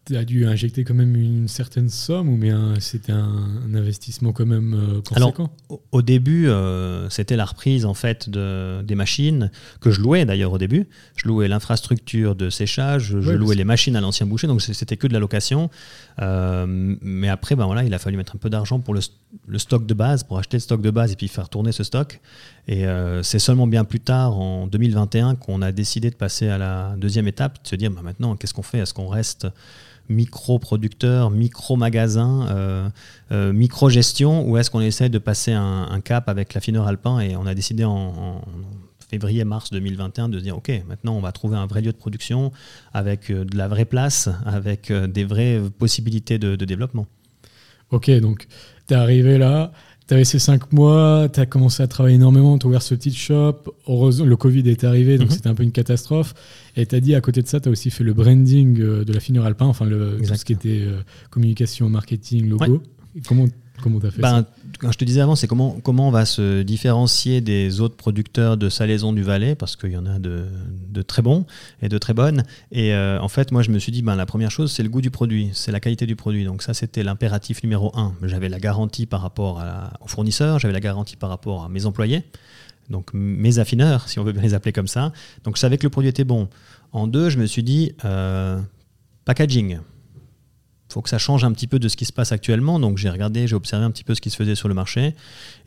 tu as dû injecter quand même une certaine somme ou bien c'était un, investissement quand même euh, conséquent? Alors, au, début, euh, c'était la reprise en fait de, des machines que je louais d'ailleurs au début. Je louais l'infrastructure de séchage, je louais les machines à l'ancien boucher, donc c'était que de la location. Euh, mais après, ben voilà, il a fallu mettre un peu d'argent pour le, le, stock de base, pour acheter le stock de base et puis faire tourner ce stock. Et c'est seulement bien plus tard, en 2021, qu'on a décidé de passer à la deuxième étape, de se dire bah, maintenant, qu'est-ce qu'on fait? Est-ce qu'on reste micro-producteur, micro-magasin, euh, euh, micro-gestion, ou est-ce qu'on essaie de passer un, cap avec l'affineur alpin? Et on a décidé en, février-mars 2021 de dire, OK, maintenant on va trouver un vrai lieu de production avec euh, de la vraie place, avec des vraies possibilités de, de développement. Ok, donc tu es arrivé là, tu avais ces cinq mois, tu as commencé à travailler énormément, tu as ouvert ce petit shop. Heureusement, le Covid est arrivé, donc mhm. c'était un peu une catastrophe. Et tu as dit, à côté de ça, tu as aussi fait le branding euh, de la finure alpin, enfin, le, tout ce qui était euh, communication, marketing, logo. Comment Comment as fait Ben, ça Quand je te disais avant, c'est comment, comment on va se différencier des autres producteurs de salaison du Valais, parce qu'il y en a de, de très bons et de très bonnes. Et euh, en fait, moi, je me suis dit, ben, la première chose, c'est le goût du produit, c'est la qualité du produit. Donc ça, c'était l'impératif numéro un. J'avais la garantie par rapport à, aux fournisseurs, j'avais la garantie par rapport à mes employés, donc mes affineurs, si on veut bien les appeler comme ça. Donc je savais que le produit était bon. En deux, je me suis dit, euh, packaging faut que ça change un petit peu de ce qui se passe actuellement. Donc j'ai regardé, j'ai observé un petit peu ce qui se faisait sur le marché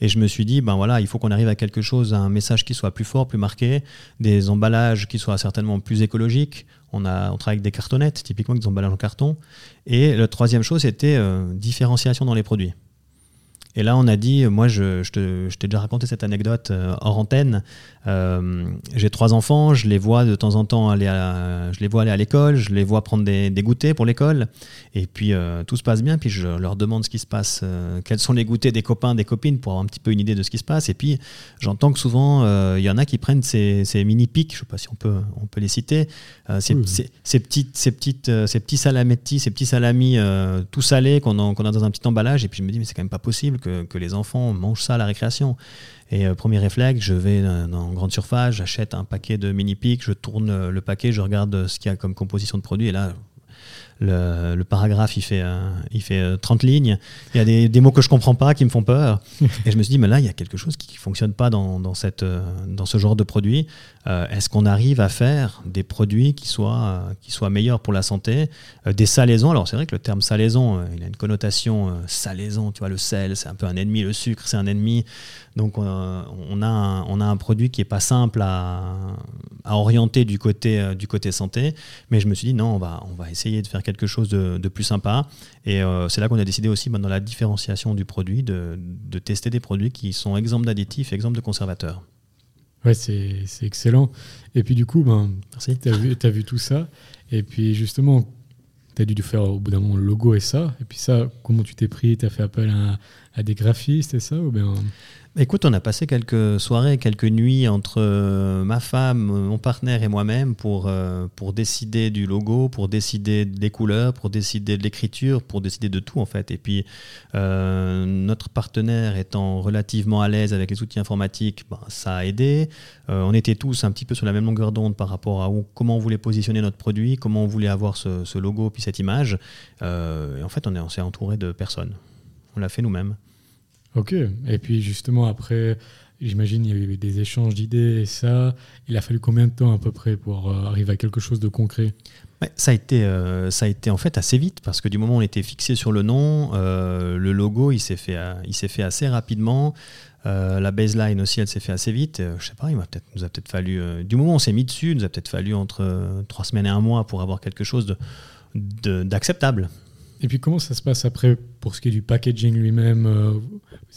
et je me suis dit, ben voilà, il faut qu'on arrive à quelque chose, à un message qui soit plus fort, plus marqué, des emballages qui soient certainement plus écologiques. On, a, on travaille avec des cartonnettes, typiquement des emballages en carton. Et la troisième chose, c'était euh, différenciation dans les produits. Et là, on a dit, moi, je, je t'ai déjà raconté cette anecdote euh, hors antenne. Euh, j'ai trois enfants, je les vois de temps en temps aller à, je les vois aller à l'école, je les vois prendre des, des goûters pour l'école, et puis euh, tout se passe bien. Puis je leur demande ce qui se passe, quels sont les goûters des copains, des copines, pour avoir un petit peu une idée de ce qui se passe. Et puis j'entends que souvent il y en a qui prennent ces, ces mini pics, je sais pas si on peut, on peut les citer, ces, Oui. ces, ces petites, ces petites, ces petits salametti, ces petits salamis tout salés qu'on a, qu'on a dans un petit emballage. Et puis je me dis mais c'est quand même pas possible que, les enfants mangent ça à la récréation. Et euh, premier réflexe, je vais euh, dans grande surface, j'achète un paquet de mini pics, je tourne le paquet, je regarde ce qu'il y a comme composition de produit, et là, le, paragraphe, il fait, euh, il fait euh, 30 lignes. Il y a des, mots que je comprends pas, qui me font peur. et je me suis dit, mais là, il y a quelque chose qui fonctionne pas dans, dans, cette, euh, dans ce genre de produit. Euh, Est-ce qu'on arrive à faire des produits qui soient, qui soient meilleurs pour la santé Des salaisons, alors c'est vrai que le terme salaison, il a une connotation salaison, tu vois, le sel, c'est un peu un ennemi, le sucre, c'est un ennemi. Donc on, a un, on a un produit qui est pas simple à, à orienter du côté, du côté santé, mais je me suis dit non, on va, on va essayer de faire quelque chose de, de plus sympa. Et euh, c'est là qu'on a décidé aussi, ben, dans la différenciation du produit, de, de tester des produits qui sont exempts d'additifs, exempts de conservateurs. Ouais, c'est excellent. Et puis du coup, ben, tu as vu tout ça. Et puis justement, tu as dû faire au bout d'un moment le logo et ça. Et puis ça, comment tu t'es pris? Tu as fait appel à, à des graphistes et ça ou bien... Écoute, on a passé quelques soirées, quelques nuits entre euh, ma femme, mon partenaire et moi-même pour, euh, pour décider du logo, pour décider des couleurs, pour décider de l'écriture, pour décider de tout en fait. Et puis euh, notre partenaire étant relativement à l'aise avec les outils informatiques, ben, ça a aidé. Euh, on était tous un petit peu sur la même longueur d'onde par rapport à comment on voulait positionner notre produit, comment on voulait avoir ce, logo puis cette image. Euh, et en fait, on s'est entouré de personnes. On l'a fait nous-mêmes. Ok. Et puis justement, après, j'imagine il y a eu des échanges d'idées et ça. Il a fallu combien de temps à peu près pour euh, arriver à quelque chose de concret? Ça, a été, euh, ça a été en fait assez vite parce que du moment où on était fixé sur le nom, euh, le logo il s'est fait, fait assez rapidement. La baseline aussi, elle s'est fait assez vite. Je sais pas, il peut-être, nous a peut-être fallu. du moment où on s'est mis dessus, il nous a peut-être fallu entre trois semaines et un mois pour avoir quelque chose d'acceptable. Et puis comment ça se passe après pour ce qui est du packaging lui-même euh,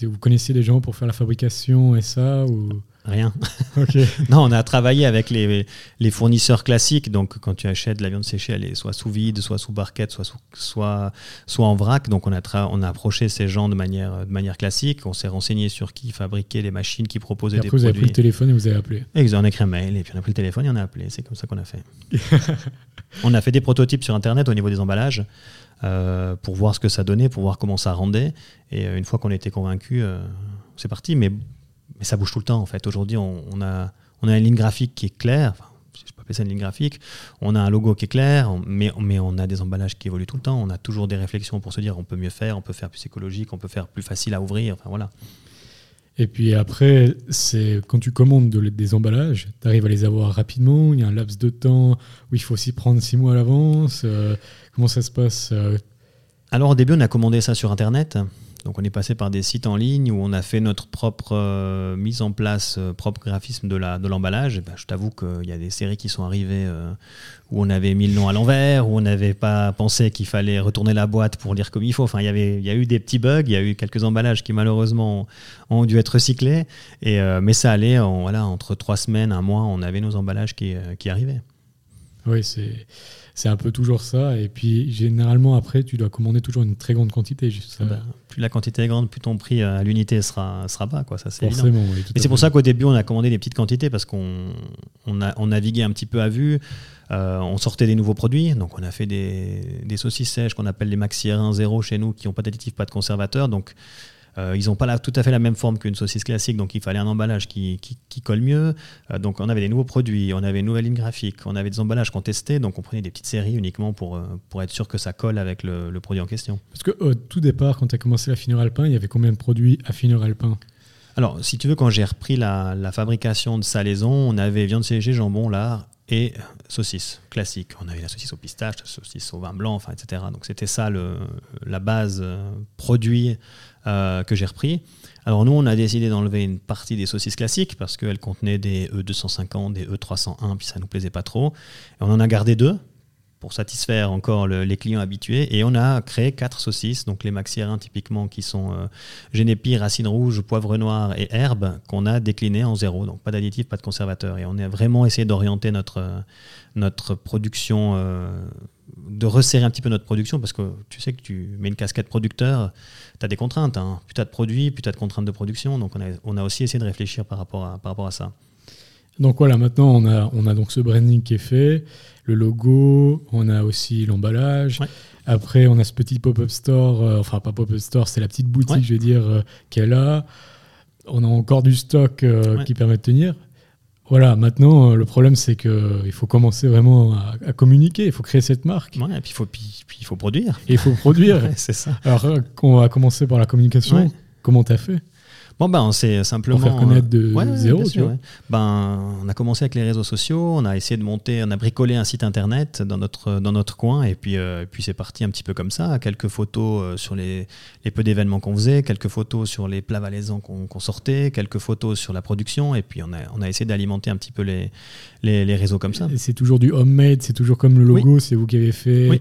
vous, vous connaissiez des gens pour faire la fabrication et ça ou... Rien. Non, on a travaillé avec les, les fournisseurs classiques. Donc, quand tu achètes de la viande séchée, elle est soit sous vide, soit sous barquette, soit, sous- soit, soit en vrac. Donc, on a, tra- on a approché ces gens de manière, de manière classique. On s'est renseigné sur qui fabriquait les machines, qui proposaient Et des après, vous avez pris produits. le téléphone et vous avez appelé. Et on a écrit un mail, et puis on a pris le téléphone et on a appelé. C'est comme ça qu'on a fait. on a fait des prototypes sur Internet au niveau des emballages euh, pour voir ce que ça donnait, pour voir comment ça rendait. Et euh, une fois qu'on était convaincu, euh, c'est parti. Mais, mais ça bouge tout le temps en fait. Aujourd'hui, on, a, on a une ligne graphique qui est claire. Je peux appeler ça une ligne graphique. On a un logo qui est clair, mais, mais on a des emballages qui évoluent tout le temps. On a toujours des réflexions pour se dire on peut mieux faire, on peut faire plus écologique, on peut faire plus facile à ouvrir. Enfin voilà. Et puis après, c'est quand tu commandes de- des emballages, tu arrives à les avoir rapidement. Il y a un laps de temps où il faut s'y prendre six mois à l'avance. euh, comment ça se passe euh, Alors au début, on a commandé ça sur Internet. Donc on est passé par des sites en ligne où on a fait notre propre euh, mise en place, euh, propre graphisme de la de l'emballage. Ben, je t'avoue qu'il y a des séries qui sont arrivées euh, où on avait mis le nom à l'envers, où on n'avait pas pensé qu'il fallait retourner la boîte pour lire comme il faut. Enfin, il y avait, il y a eu des petits bugs, il y a eu quelques emballages qui malheureusement ont, dû être recyclés. Et mais ça allait, voilà, entre trois semaines, un mois, on avait nos emballages qui arrivaient. Oui, c'est c'est un peu toujours ça. Et puis, généralement, après, tu dois commander toujours une très grande quantité. Juste, Ah bah, plus la quantité est grande, plus ton prix à l'unité sera, sera bas. Quoi. Ça, c'est évident. forcément. oui, c'est pour ça qu'au début, on a commandé des petites quantités parce qu'on on a, on naviguait un petit peu à vue. Euh, on sortait des nouveaux produits. Donc, on a fait des, des saucisses sèches qu'on appelle les Maxi R1 0 chez nous qui n'ont pas d'additifs, pas de conservateur. Donc, euh, ils n'ont pas la- tout à fait la même forme qu'une saucisse classique, donc il fallait un emballage qui, qui- qui colle mieux. Euh, donc on avait des nouveaux produits, on avait une nouvelle ligne graphique, on avait des emballages qu'on testait, donc on prenait des petites séries uniquement pour, euh, pour être sûr que ça colle avec le, le produit en question. Parce qu'au tout départ, quand tu as commencé l'affineur alpin, il y avait combien de produits affineur alpin? Alors, si tu veux, quand j'ai repris la, la fabrication de salaison, on avait viande séchée, jambon, lard et saucisse classique. On avait la saucisse au pistache, la saucisse au vin blanc, enfin, etc. Donc, c'était ça le, la base euh, produit euh, que j'ai repris. Alors, nous, on a décidé d'enlever une partie des saucisses classiques parce qu'elles contenaient des E250, des E301, puis ça nous plaisait pas trop. Et on en a gardé deux pour satisfaire encore le- les clients habitués. Et on a créé quatre saucisses, donc les Maxi R1 typiquement qui sont euh, génépi, racine rouge, poivre noir et herbe, qu'on a décliné en zéro. Donc pas d'additifs, pas de conservateur. Et on a vraiment essayé d'orienter notre, euh, notre production, euh, de resserrer un petit peu notre production, parce que tu sais que tu mets une casquette producteur, tu as des contraintes. Hein. Plus tu as de produits, plus tu as de contraintes de production. Donc on a, aussi essayé de réfléchir par rapport à ça. Donc voilà, maintenant on a, on a donc ce branding qui est fait, le logo, on a aussi l'emballage. Ouais. Après, on a ce petit pop-up store, euh, enfin pas pop-up store, c'est la petite boutique, Ouais. je vais dire, euh, qu'elle a. On a encore du stock euh, Ouais. qui permet de tenir. Voilà, maintenant le problème c'est que il faut commencer vraiment à, à communiquer, il faut créer cette marque Ouais, et puis il faut, puis, puis il faut produire. et il faut produire. C'est ça. Alors on va commencer par la communication. Comment t'as fait? Bon, ben, on s'est simplement. Pour faire connaître de euh, ouais, zéro, bien tu sûr, vois. ouais. Ben, on a commencé avec les réseaux sociaux, on a essayé de monter, on a bricolé un site internet dans notre, dans notre coin, et puis, euh, et puis c'est parti un petit peu comme ça. Quelques photos euh, sur les, les peu d'événements qu'on faisait, quelques photos sur les plats valaisans qu'on sortait, quelques photos sur la production, et puis on a, on a essayé d'alimenter un petit peu les, les, les réseaux comme ça. C'est toujours du homemade, c'est toujours comme le logo, c'est vous qui avez fait Oui.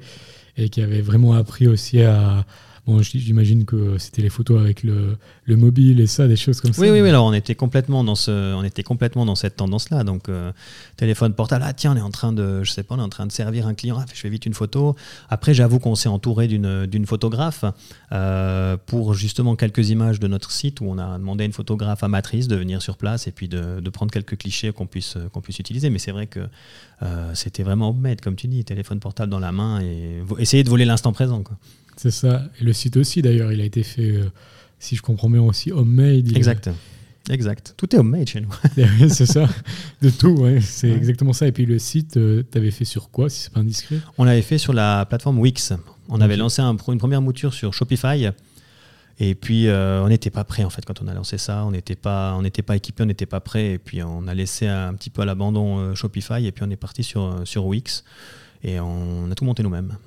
et qui avez vraiment appris aussi à. Bon, j'imagine que c'était les photos avec le, le mobile et ça, des choses comme ça. Oui, oui. Alors, on était complètement dans ce, on était complètement dans cette tendance-là. Donc, euh, téléphone portable. Ah, tiens, on est en train de, je sais pas, on est en train de servir un client. Ah, je fais vite une photo. Après, j'avoue qu'on s'est entouré d'une, photographe euh, pour justement quelques images de notre site où on a demandé à une photographe amatrice de venir sur place et puis de, de prendre quelques clichés qu'on puisse, qu'on puisse utiliser. Mais c'est vrai que euh, c'était vraiment homemade, comme tu dis, téléphone portable dans la main et essayer de voler l'instant présent. Quoi. C'est ça. Et le site aussi, d'ailleurs, il a été fait, euh, si je comprends bien, aussi homemade. Exact. Exact. Tout est homemade chez nous. c'est ça. De tout, ouais. C'est Ouais. exactement ça. Et puis le site, tu t'avais fait sur quoi, si c'est pas indiscret? On l'avait fait sur la plateforme Wix. On avait lancé un une première mouture sur Shopify. Et puis, euh, on n'était pas prêt, en fait, quand on a lancé ça. On n'était pas, on n'était pas équipé, on n'était pas prêt. Et puis, on a laissé un petit peu à l'abandon euh, Shopify. Et puis, on est parti sur, euh, sur Wix. Et on a tout monté nous-mêmes.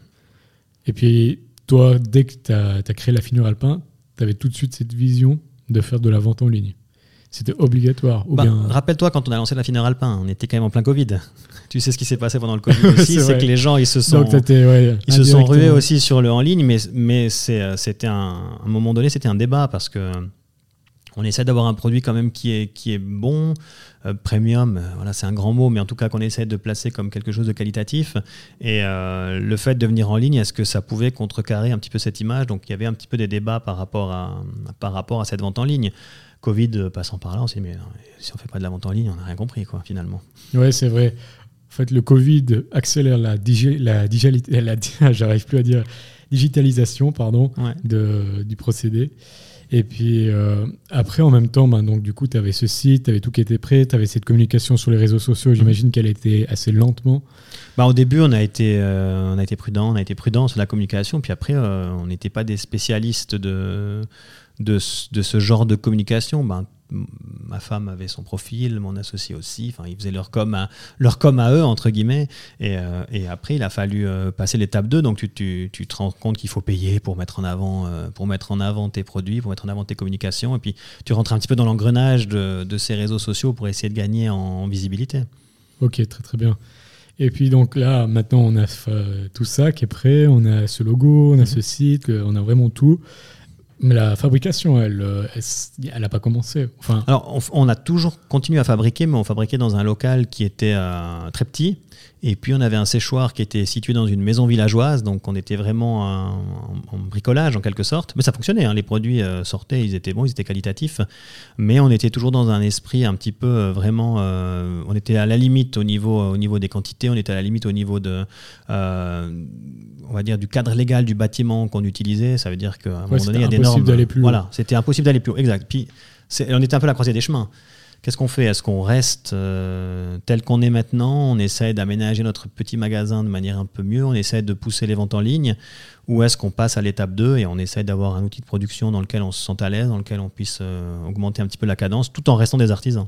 Et puis, toi, dès que tu as, créé la finure alpin, tu avais tout de suite cette vision de faire de la vente en ligne. C'était obligatoire. Ou Bah, bien... Rappelle-toi, quand on a lancé la fineur alpin, on était quand même en plein Covid. tu sais ce qui s'est passé pendant le Covid aussi, C'est que les gens, ils se sont... Donc, t'étais, ouais, Ils se sont rués aussi sur le en ligne, mais, euh, c'était un, à un moment donné, c'était un débat parce que on essaie d'avoir un produit quand même qui est, qui est bon, euh, premium, euh, voilà, c'est un grand mot, mais en tout cas qu'on essaie de placer comme quelque chose de qualitatif. Et euh, le fait de venir en ligne, est-ce que ça pouvait contrecarrer un petit peu cette image? Donc il y avait un petit peu des débats par rapport à, par rapport à cette vente en ligne. Covid passant par là, on s'est dit, mais non, si on fait pas de la vente en ligne, on n'a rien compris, quoi, finalement. Ouais, c'est vrai. En fait, le Covid accélère la, digi- la, digitali- la, j'arrive plus à dire digitalisation, pardon, Ouais. de, du procédé. Et puis euh, après, en même temps, ben, donc du coup, tu avais ce site, tu avais tout qui était prêt, tu avais cette communication sur les réseaux sociaux. J'imagine qu'elle était assez lentement. Bah, au début, on a été, euh, on a été prudent, on a été prudent sur la communication. Puis après, euh, on n'était pas des spécialistes de, de, ce- genre de communication. Ben, ma femme avait son profil, mon associé aussi. Enfin, ils faisaient leur com à, leur com à eux entre guillemets. Et, euh, et après, il a fallu euh, passer l'étape 2. Donc, tu, tu, tu te rends compte qu'il faut payer pour mettre en avant, euh, pour mettre en avant tes produits, pour mettre en avant tes communications. Et puis, tu rentres un petit peu dans l'engrenage de, de ces réseaux sociaux pour essayer de gagner en, en visibilité. Ok, très très bien. Et puis donc là, maintenant, on a tout ça qui est prêt, on a ce logo, on a Mhm. ce site, on a vraiment tout. Mais la fabrication, elle, euh, elle n'a pas commencé. Alors, on a toujours continué à fabriquer, mais on fabriquait dans un local qui était euh, très petit. Et puis on avait un séchoir qui était situé dans une maison villageoise, donc on était vraiment en, bricolage en quelque sorte. Mais ça fonctionnait, hein. les produits euh, sortaient, ils étaient bons, ils étaient qualitatifs. Mais on était toujours dans un esprit un petit peu euh, vraiment. Euh, on était à la limite au niveau, au niveau des quantités, on était à la limite au niveau de. on va dire du cadre légal du bâtiment qu'on utilisait. Ça veut dire qu'à un moment donné, il y a des normes. d'aller plus Voilà, c'était impossible d'aller plus haut. Exact. Puis on était un peu à la croisée des chemins. Qu'est-ce qu'on fait? Est-ce qu'on reste euh, tel qu'on est maintenant? On essaie d'aménager notre petit magasin de manière un peu mieux? On essaie de pousser les ventes en ligne? Ou est-ce qu'on passe à l'étape 2 et on essaie d'avoir un outil de production dans lequel on se sent à l'aise, dans lequel on puisse euh, augmenter un petit peu la cadence tout en restant des artisans?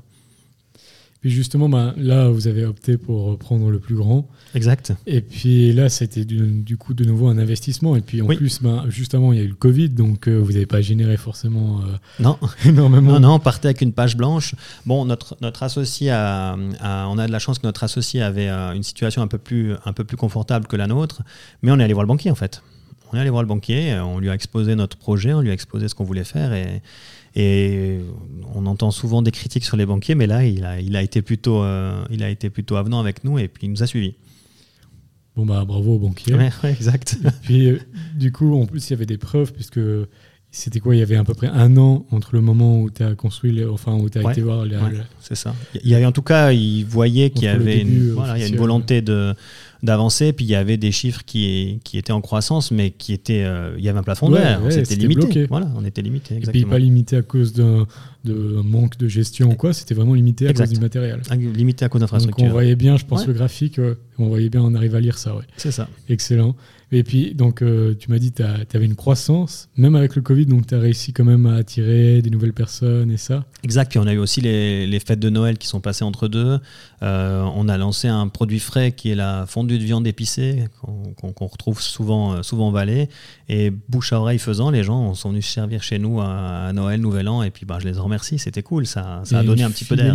Puis justement, bah, là, vous avez opté pour prendre le plus grand. Exact. Et puis là, c'était du, coup de nouveau un investissement. Et puis en plus, bah, justement, il y a eu le Covid, donc euh, vous n'avez pas généré forcément euh, non. énormément. Non, non, on partait avec une page blanche. Bon, notre, notre associé, a, on a de la chance que notre associé avait euh, une situation un peu, plus, un peu plus confortable que la nôtre, mais on est allé voir le banquier en fait. On est allé voir le banquier, on lui a exposé notre projet, on lui a exposé ce qu'on voulait faire et et on entend souvent des critiques sur les banquiers, mais là, il a, il a, été, plutôt, euh, il a été plutôt avenant avec nous et puis il nous a suivis. Bon, bah bravo aux banquiers. Ouais, exact. Et puis, euh, du coup, en plus, il y avait des preuves, puisque c'était quoi Il y avait à peu près un an entre le moment où tu as construit, enfin, où tu as été voir. C'est ça. Il y avait en tout cas, il voyait qu'il y avait une, voilà, il y a une volonté de d'avancer. Puis il y avait des chiffres qui, qui étaient en croissance, mais qui étaient, euh, il y avait un plafond de verre. c'était limité. Voilà, on était limité. Exactement. Et puis pas limité à cause d'un manque de gestion ou quoi, c'était vraiment limité à cause du matériel. Ah, limité à cause d'infrastructure. on voyait bien, je pense, le graphique, on voyait bien, on arrive à lire ça. Ouais. C'est ça. Excellent. Et puis, donc, euh, tu m'as dit tu avais une croissance, même avec le Covid, donc tu as réussi quand même à attirer des nouvelles personnes et ça. Exact. Puis on a eu aussi les, les fêtes de Noël qui sont passées entre deux. Euh, on a lancé un produit frais qui est la fondue de viande épicée, qu'on retrouve souvent, euh, souvent en Valais. Et bouche à oreille faisant, les gens sont venus se servir chez nous à, Noël, Nouvel An. Et puis, bah, je les remercie. C'était cool. Ça, ça a donné un petit peu d'air.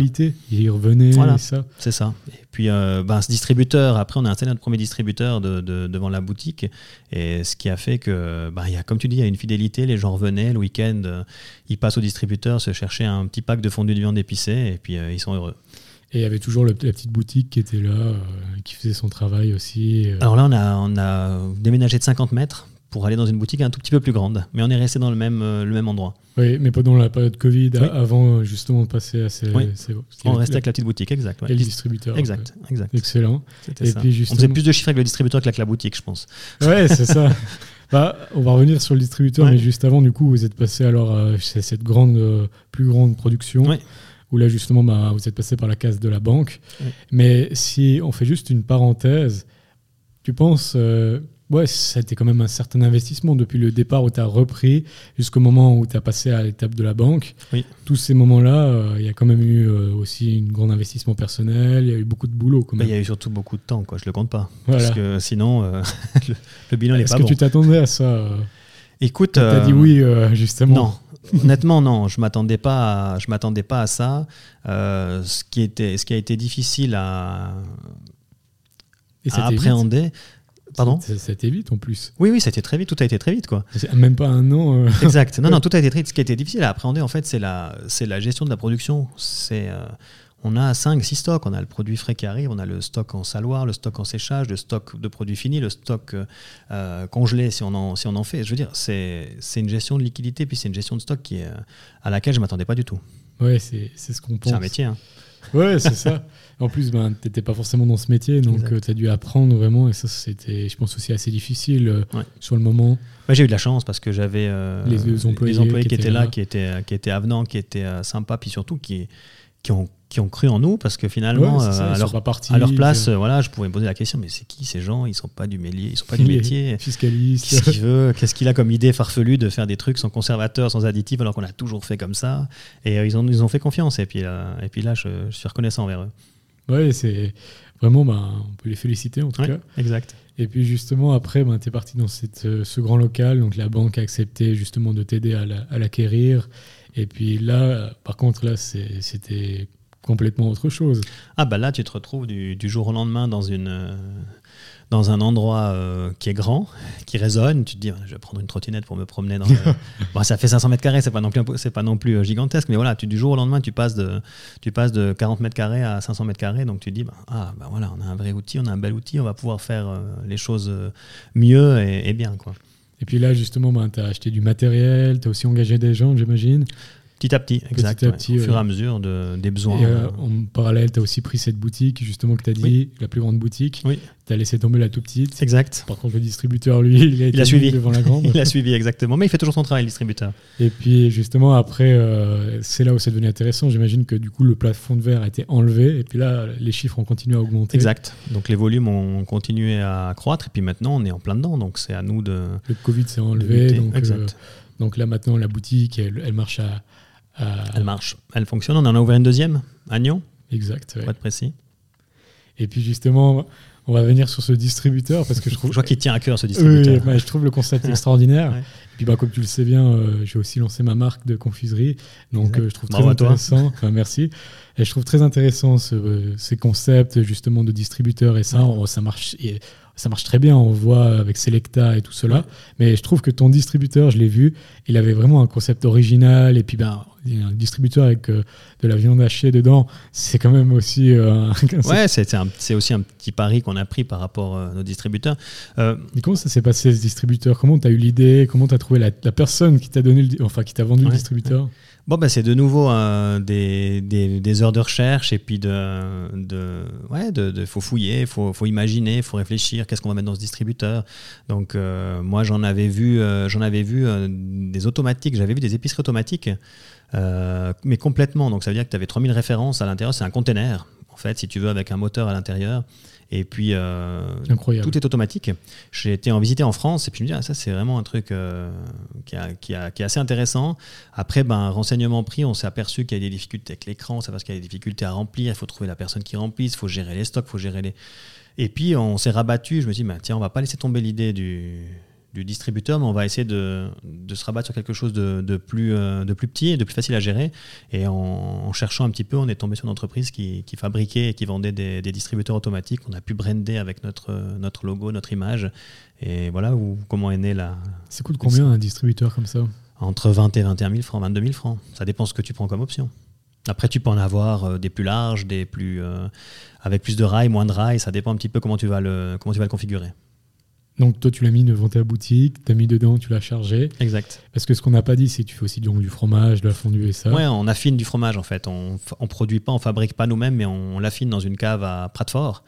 Ils revenaient. Voilà. Ça. C'est ça. Et puis, bah, ce distributeur, après, on a installé notre premier distributeur de, devant la boutique. Et ce qui a fait que, bah, y a, comme tu dis, il y a une fidélité. Les gens revenaient le week-end, euh, ils passent au distributeur se chercher un petit pack de fondue de viande épicée et puis euh, ils sont heureux. Et il y avait toujours la petite boutique qui était là, euh, qui faisait son travail aussi. Alors là, on a, on a déménagé de 50 mètres pour aller dans une boutique un tout petit peu plus grande. Mais on est resté dans le même, le même endroit. Oui, mais pendant la période Covid, avant justement de passer à ces. Oui. on restait avec la petite boutique, exact. Et le distributeur. Exact, exact. Excellent. Et puis justement... On faisait plus de chiffres avec le distributeur qu'avec la boutique, je pense. Ouais, c'est ça. Bah, on va revenir sur le distributeur, mais juste avant, du coup, vous êtes passé alors à euh, cette grande, euh, plus grande production. Où là, justement, bah, vous êtes passé par la case de la banque. Mais si on fait juste une parenthèse, tu penses euh, Ouais, ça a été quand même un certain investissement depuis le départ où tu as repris jusqu'au moment où tu as passé à l'étape de la banque. Oui. Tous ces moments-là, euh, il y a quand même eu euh, aussi un grand investissement personnel, il y a eu beaucoup de boulot. Bah, il y a eu surtout beaucoup de temps, quoi. je le compte pas. Parce que sinon, euh, le, bilan n'est pas bon. Est-ce que tu t'attendais à ça Écoute. Tu as dit oui, justement. Non. Honnêtement, non, je m'attendais pas, à, je m'attendais pas à ça. ce qui était, ce qui a été difficile à, à appréhender, Pardon ça, a été vite en plus. Oui, oui, ça a été très vite. Tout a été très vite, quoi. Même pas un an. Euh. Exact. Non, non, tout a été très vite. Ce qui a été difficile à appréhender, en fait, c'est la, c'est la gestion de la production. C'est, euh, on a 5, 6 stocks. On a le produit frais qui arrive, on a le stock en saloir, le stock en séchage, le stock de produits finis, le stock euh, congelé si on, en, si on en fait. Je veux dire, c'est, c'est une gestion de liquidité, puis c'est une gestion de stock qui est, à laquelle je ne m'attendais pas du tout. Ouais, c'est, c'est ce qu'on pense. C'est un métier. Hein. Ouais, c'est ça. En plus, ben, tu n'étais pas forcément dans ce métier, donc euh, tu as dû apprendre vraiment, et ça, c'était, je pense, aussi assez difficile euh, sur le moment. j'ai eu de la chance parce que j'avais euh, les, employés, qui, étaient là, qui, étaient, qui étaient avenants, qui étaient sympas, puis surtout qui, qui ont qui ont cru en nous parce que finalement à, leur, à, leur, place voilà je pouvais me poser la question mais c'est qui ces gens? Ils sont pas du métier ils sont pas du métier. fiscalistes. Qu'est-ce qu'il veut? Qu'est-ce qu'il a comme idée farfelue de faire des trucs sans conservateur sans additifs alors qu'on a toujours fait comme ça? Et ils ont ils ont fait confiance et puis et puis là je, je suis reconnaissant envers eux Ouais, c'est vraiment, ben, on peut les féliciter en tout cas. Exact. Et puis justement, après, ben, tu es parti dans cette, euh, ce grand local, donc la banque a accepté justement de t'aider à l'acquérir. Et puis là, par contre, là, c'était complètement autre chose. Ah bah là, tu te retrouves du, du jour au lendemain dans une, dans un endroit euh, qui est grand, qui résonne. Tu te dis, je vais prendre une trottinette pour me promener dans. Le... bon, ça fait 500 mètres carrés, c'est pas non plus, c'est pas non plus euh, gigantesque, mais voilà, tu, du jour au lendemain, tu passes de, tu passes de 40 mètres carrés à 500 mètres carrés, donc tu te dis, bah, ah, bah voilà, on a un vrai outil, on a un bel outil, on va pouvoir faire euh, les choses mieux et, bien, quoi. Et puis là, justement, bah, tu as acheté du matériel, tu as aussi engagé des gens, j'imagine. Petit à petit, exact. au fur et à mesure de, des besoins. Et en parallèle, tu as aussi pris cette boutique, justement, que tu as dit, la plus grande boutique. Oui. Tu as laissé tomber la tout petite. Exact. Par contre, le distributeur, lui, il a, été il a suivi devant la grande. il a suivi, exactement. Mais il fait toujours son travail, le distributeur. Et puis, justement, après, euh, c'est là où c'est devenu intéressant. J'imagine que du coup, le plafond de verre a été enlevé. Et puis là, les chiffres ont continué à augmenter. Exact. Donc, les volumes ont continué à croître. Et puis maintenant, on est en plein dedans. Donc, c'est à nous de. Le Covid s'est enlevé. Donc, exact. Euh, donc là, maintenant, la boutique, elle, elle marche à euh, elle marche, elle fonctionne. On en a ouvert une deuxième à Nyon. Exact. Pour être précis. Et puis justement, on va venir sur ce distributeur parce que je trouve. je vois qu'il tient à cœur ce distributeur. Oui, je trouve le concept extraordinaire. Et puis bah, comme tu le sais bien, euh, j'ai aussi lancé ma marque de confiserie. Donc euh, je trouve très intéressant. merci. Et je trouve très intéressant ces concepts justement de distributeur et ça, ça marche. Et, ça marche très bien, on voit avec Selecta et tout cela. Mais je trouve que ton distributeur, je l'ai vu, il avait vraiment un concept original. Et puis, ben, un distributeur avec euh, de la viande hachée dedans, c'est quand même aussi. Euh, ouais, c'est aussi un petit pari qu'on a pris par rapport à nos distributeurs. Euh, comment ça s'est passé ce distributeur? Comment tu as eu l'idée? Comment tu as trouvé la, personne qui t'a donné, enfin qui t'a vendu le distributeur? Bon, bah, c'est de nouveau des, des, des, heures de recherche et puis de, de ouais, de, de, faut fouiller, faut, faut imaginer, faut réfléchir. Qu'est-ce qu'on va mettre dans ce distributeur? Donc, moi, j'en avais vu, j'en avais vu des automatiques. J'avais vu des épiceries automatiques euh, mais complètement. Donc ça veut dire que tu avais 3000 références à l'intérieur. C'est un container, en fait, si tu veux, avec un moteur à l'intérieur. Et puis, euh, tout est automatique. J'ai été en visiter en France et puis je me dis, ah, ça, c'est vraiment un truc euh, qui, qui, est assez intéressant. Après, ben, renseignement pris, on s'est aperçu qu'il y a des difficultés avec l'écran, c'est parce qu'il y a des difficultés à remplir, il faut trouver la personne qui remplisse, il faut gérer les stocks, il faut gérer les. Et puis, on s'est rabattu. Je me dis, bah, tiens, on va pas laisser tomber l'idée du, du distributeur, mais on va essayer de, de se rabattre sur quelque chose de, de plus, euh, de plus petit et de plus facile à gérer. Et en, cherchant un petit peu, on est tombé sur une entreprise qui, qui fabriquait et qui vendait des, des, distributeurs automatiques. On a pu brander avec notre, notre logo, notre image. Et voilà où, comment est né la. C'est coûte combien un distributeur comme ça? Entre 20 et 21 000 francs, 22 000 francs. Ça dépend ce que tu prends comme option. Après, tu peux en avoir euh, des plus larges, des plus, euh, avec plus de rails, moins de rails. Ça dépend un petit peu comment tu vas le, comment tu vas le configurer. Donc toi, tu l'as mis devant ta boutique, tu as mis dedans, tu l'as chargé. Exact. Parce que ce qu'on n'a pas dit, c'est que tu fais aussi du, du fromage, de la fondue et ça. Ouais, on affine du fromage en fait. On, on produit pas, on fabrique pas nous-mêmes, mais on, l'affine dans une cave à Pratfort.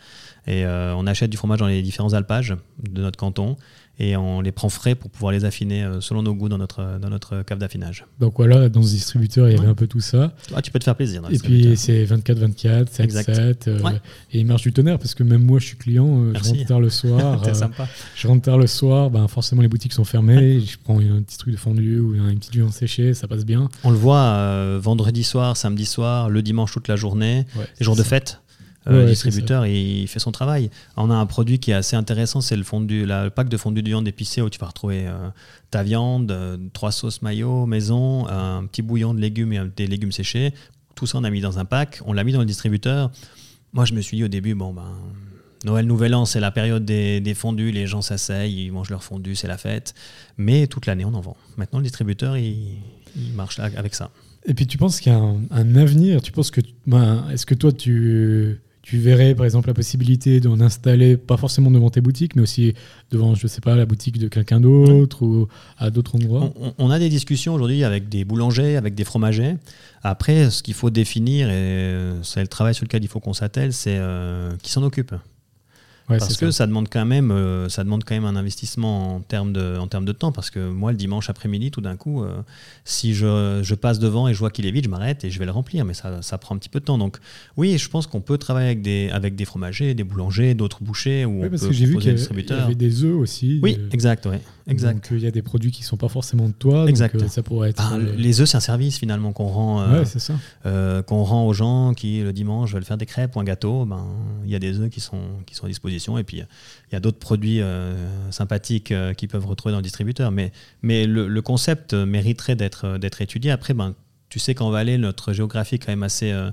Et euh, on achète du fromage dans les différents alpages de notre canton et on les prend frais pour pouvoir les affiner euh, selon nos goûts dans notre, dans notre cave d'affinage. Donc voilà, dans ce distributeur, il y avait un peu tout ça. Ah, tu peux te faire plaisir. et puis c'est 24-24, 7-7. Euh, et il marche du tonnerre parce que même moi, je suis client, euh, je rentre tard le soir. sympa. Je rentre tard le soir, ben, forcément les boutiques sont fermées. je prends un petit truc de fondu ou une petite viande séchée, ça passe bien. On le voit vendredi soir, samedi soir, le dimanche toute la journée, les jours de fête. Euh, le distributeur, il fait son travail. On a un produit qui est assez intéressant, c'est le, fondu, le pack de fondu de viande épicée où tu vas retrouver euh, ta viande, euh, trois sauces mayo maison, un petit bouillon de légumes et des légumes séchés. Tout ça, on a mis dans un pack, on l'a mis dans le distributeur. Moi, je me suis dit au début, bon, ben, Noël, Nouvel An, c'est la période des, des fondus, les gens s'asseyent, ils mangent leur fondu, c'est la fête. Mais toute l'année, on en vend. Maintenant, le distributeur, il, marche avec ça. Et puis, tu penses qu'il y a un, avenir? Tu penses que, ben, est-ce que toi, tu tu verrais par exemple la possibilité d'en installer, pas forcément devant tes boutiques, mais aussi devant, je sais pas, la boutique de quelqu'un d'autre ou à d'autres endroits on, a des discussions aujourd'hui avec des boulangers, avec des fromagers. Après, ce qu'il faut définir, et c'est le travail sur lequel il faut qu'on s'attelle, c'est euh, qui s'en occupe. Parce que ça. demande quand même, euh, ça demande quand même un investissement en termes de, en termes de temps. Parce que moi, le dimanche après-midi, tout d'un coup, euh, si je, je, passe devant et je vois qu'il est vide, je m'arrête et je vais le remplir. Mais ça, ça, prend un petit peu de temps. Donc, oui, je pense qu'on peut travailler avec des, avec des fromagers, des boulangers, d'autres bouchers. Où oui, parce que j'ai vu qu'il y, avait des œufs aussi. Oui, exact, ouais, exact. Donc, il y a des produits qui ne sont pas forcément de toi. Exact. Donc, ça pourrait être. Ah, les œufs, c'est un service finalement qu'on rend, ouais, ça. qu'on rend aux gens qui le dimanche veulent faire des crêpes ou un gâteau. Ben, il y a des œufs qui sont, qui sont à disposition. Et puis, il y a d'autres produits euh, sympathiques euh, qui peuvent retrouver dans le distributeur. Mais, mais le, concept mériterait d'être étudié. Après, ben, tu sais qu'en Valais, notre géographie est quand même assez, euh,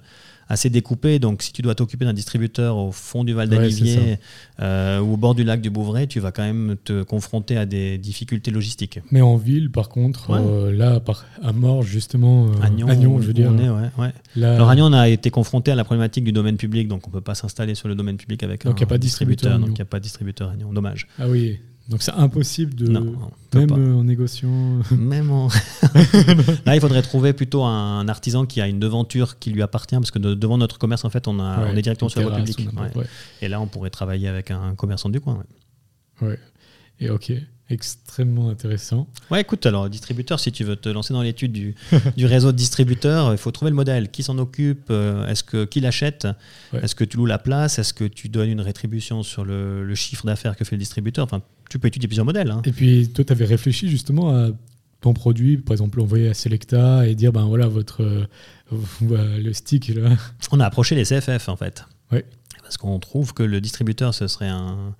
assez découpée. Donc, si tu dois t'occuper d'un distributeur au fond du Val d'Alivier euh, ou au bord du lac du Bouvray, tu vas quand même te confronter à des difficultés logistiques. Mais en ville, par contre, euh, là, à Mort, justement, Agnon, je veux dire. Alors, Agnon, on a été confronté à la problématique du domaine public, donc on ne peut pas s'installer sur le domaine public avec donc un, a pas distributeur. donc, il n'y a pas de distributeur Agnon. Dommage. Ah oui. Donc c'est impossible de. même euh, en négociant. Même en. Là, il faudrait trouver plutôt un artisan qui a une devanture qui lui appartient, parce que devant notre commerce, en fait, on, a, on est directement sur la voie publique. Et là, on pourrait travailler avec un commerçant du coin. Ouais. Et ok. Extrêmement intéressant. Ouais, écoute, alors, distributeur, si tu veux te lancer dans l'étude du, du, réseau de distributeurs, il faut trouver le modèle. Qui s'en occupe? Euh, Est-ce que qui l'achète? Est-ce que tu loues la place? Est-ce que tu donnes une rétribution sur le, le chiffre d'affaires que fait le distributeur? Enfin, tu peux étudier plusieurs modèles. Hein. Et puis, toi, tu avais réfléchi justement à ton produit, par exemple, l'envoyer à Selecta et dire, ben voilà, votre euh, le stick. Là. On a approché les CFF, en fait. Oui. Parce qu'on trouve que le distributeur, ce serait un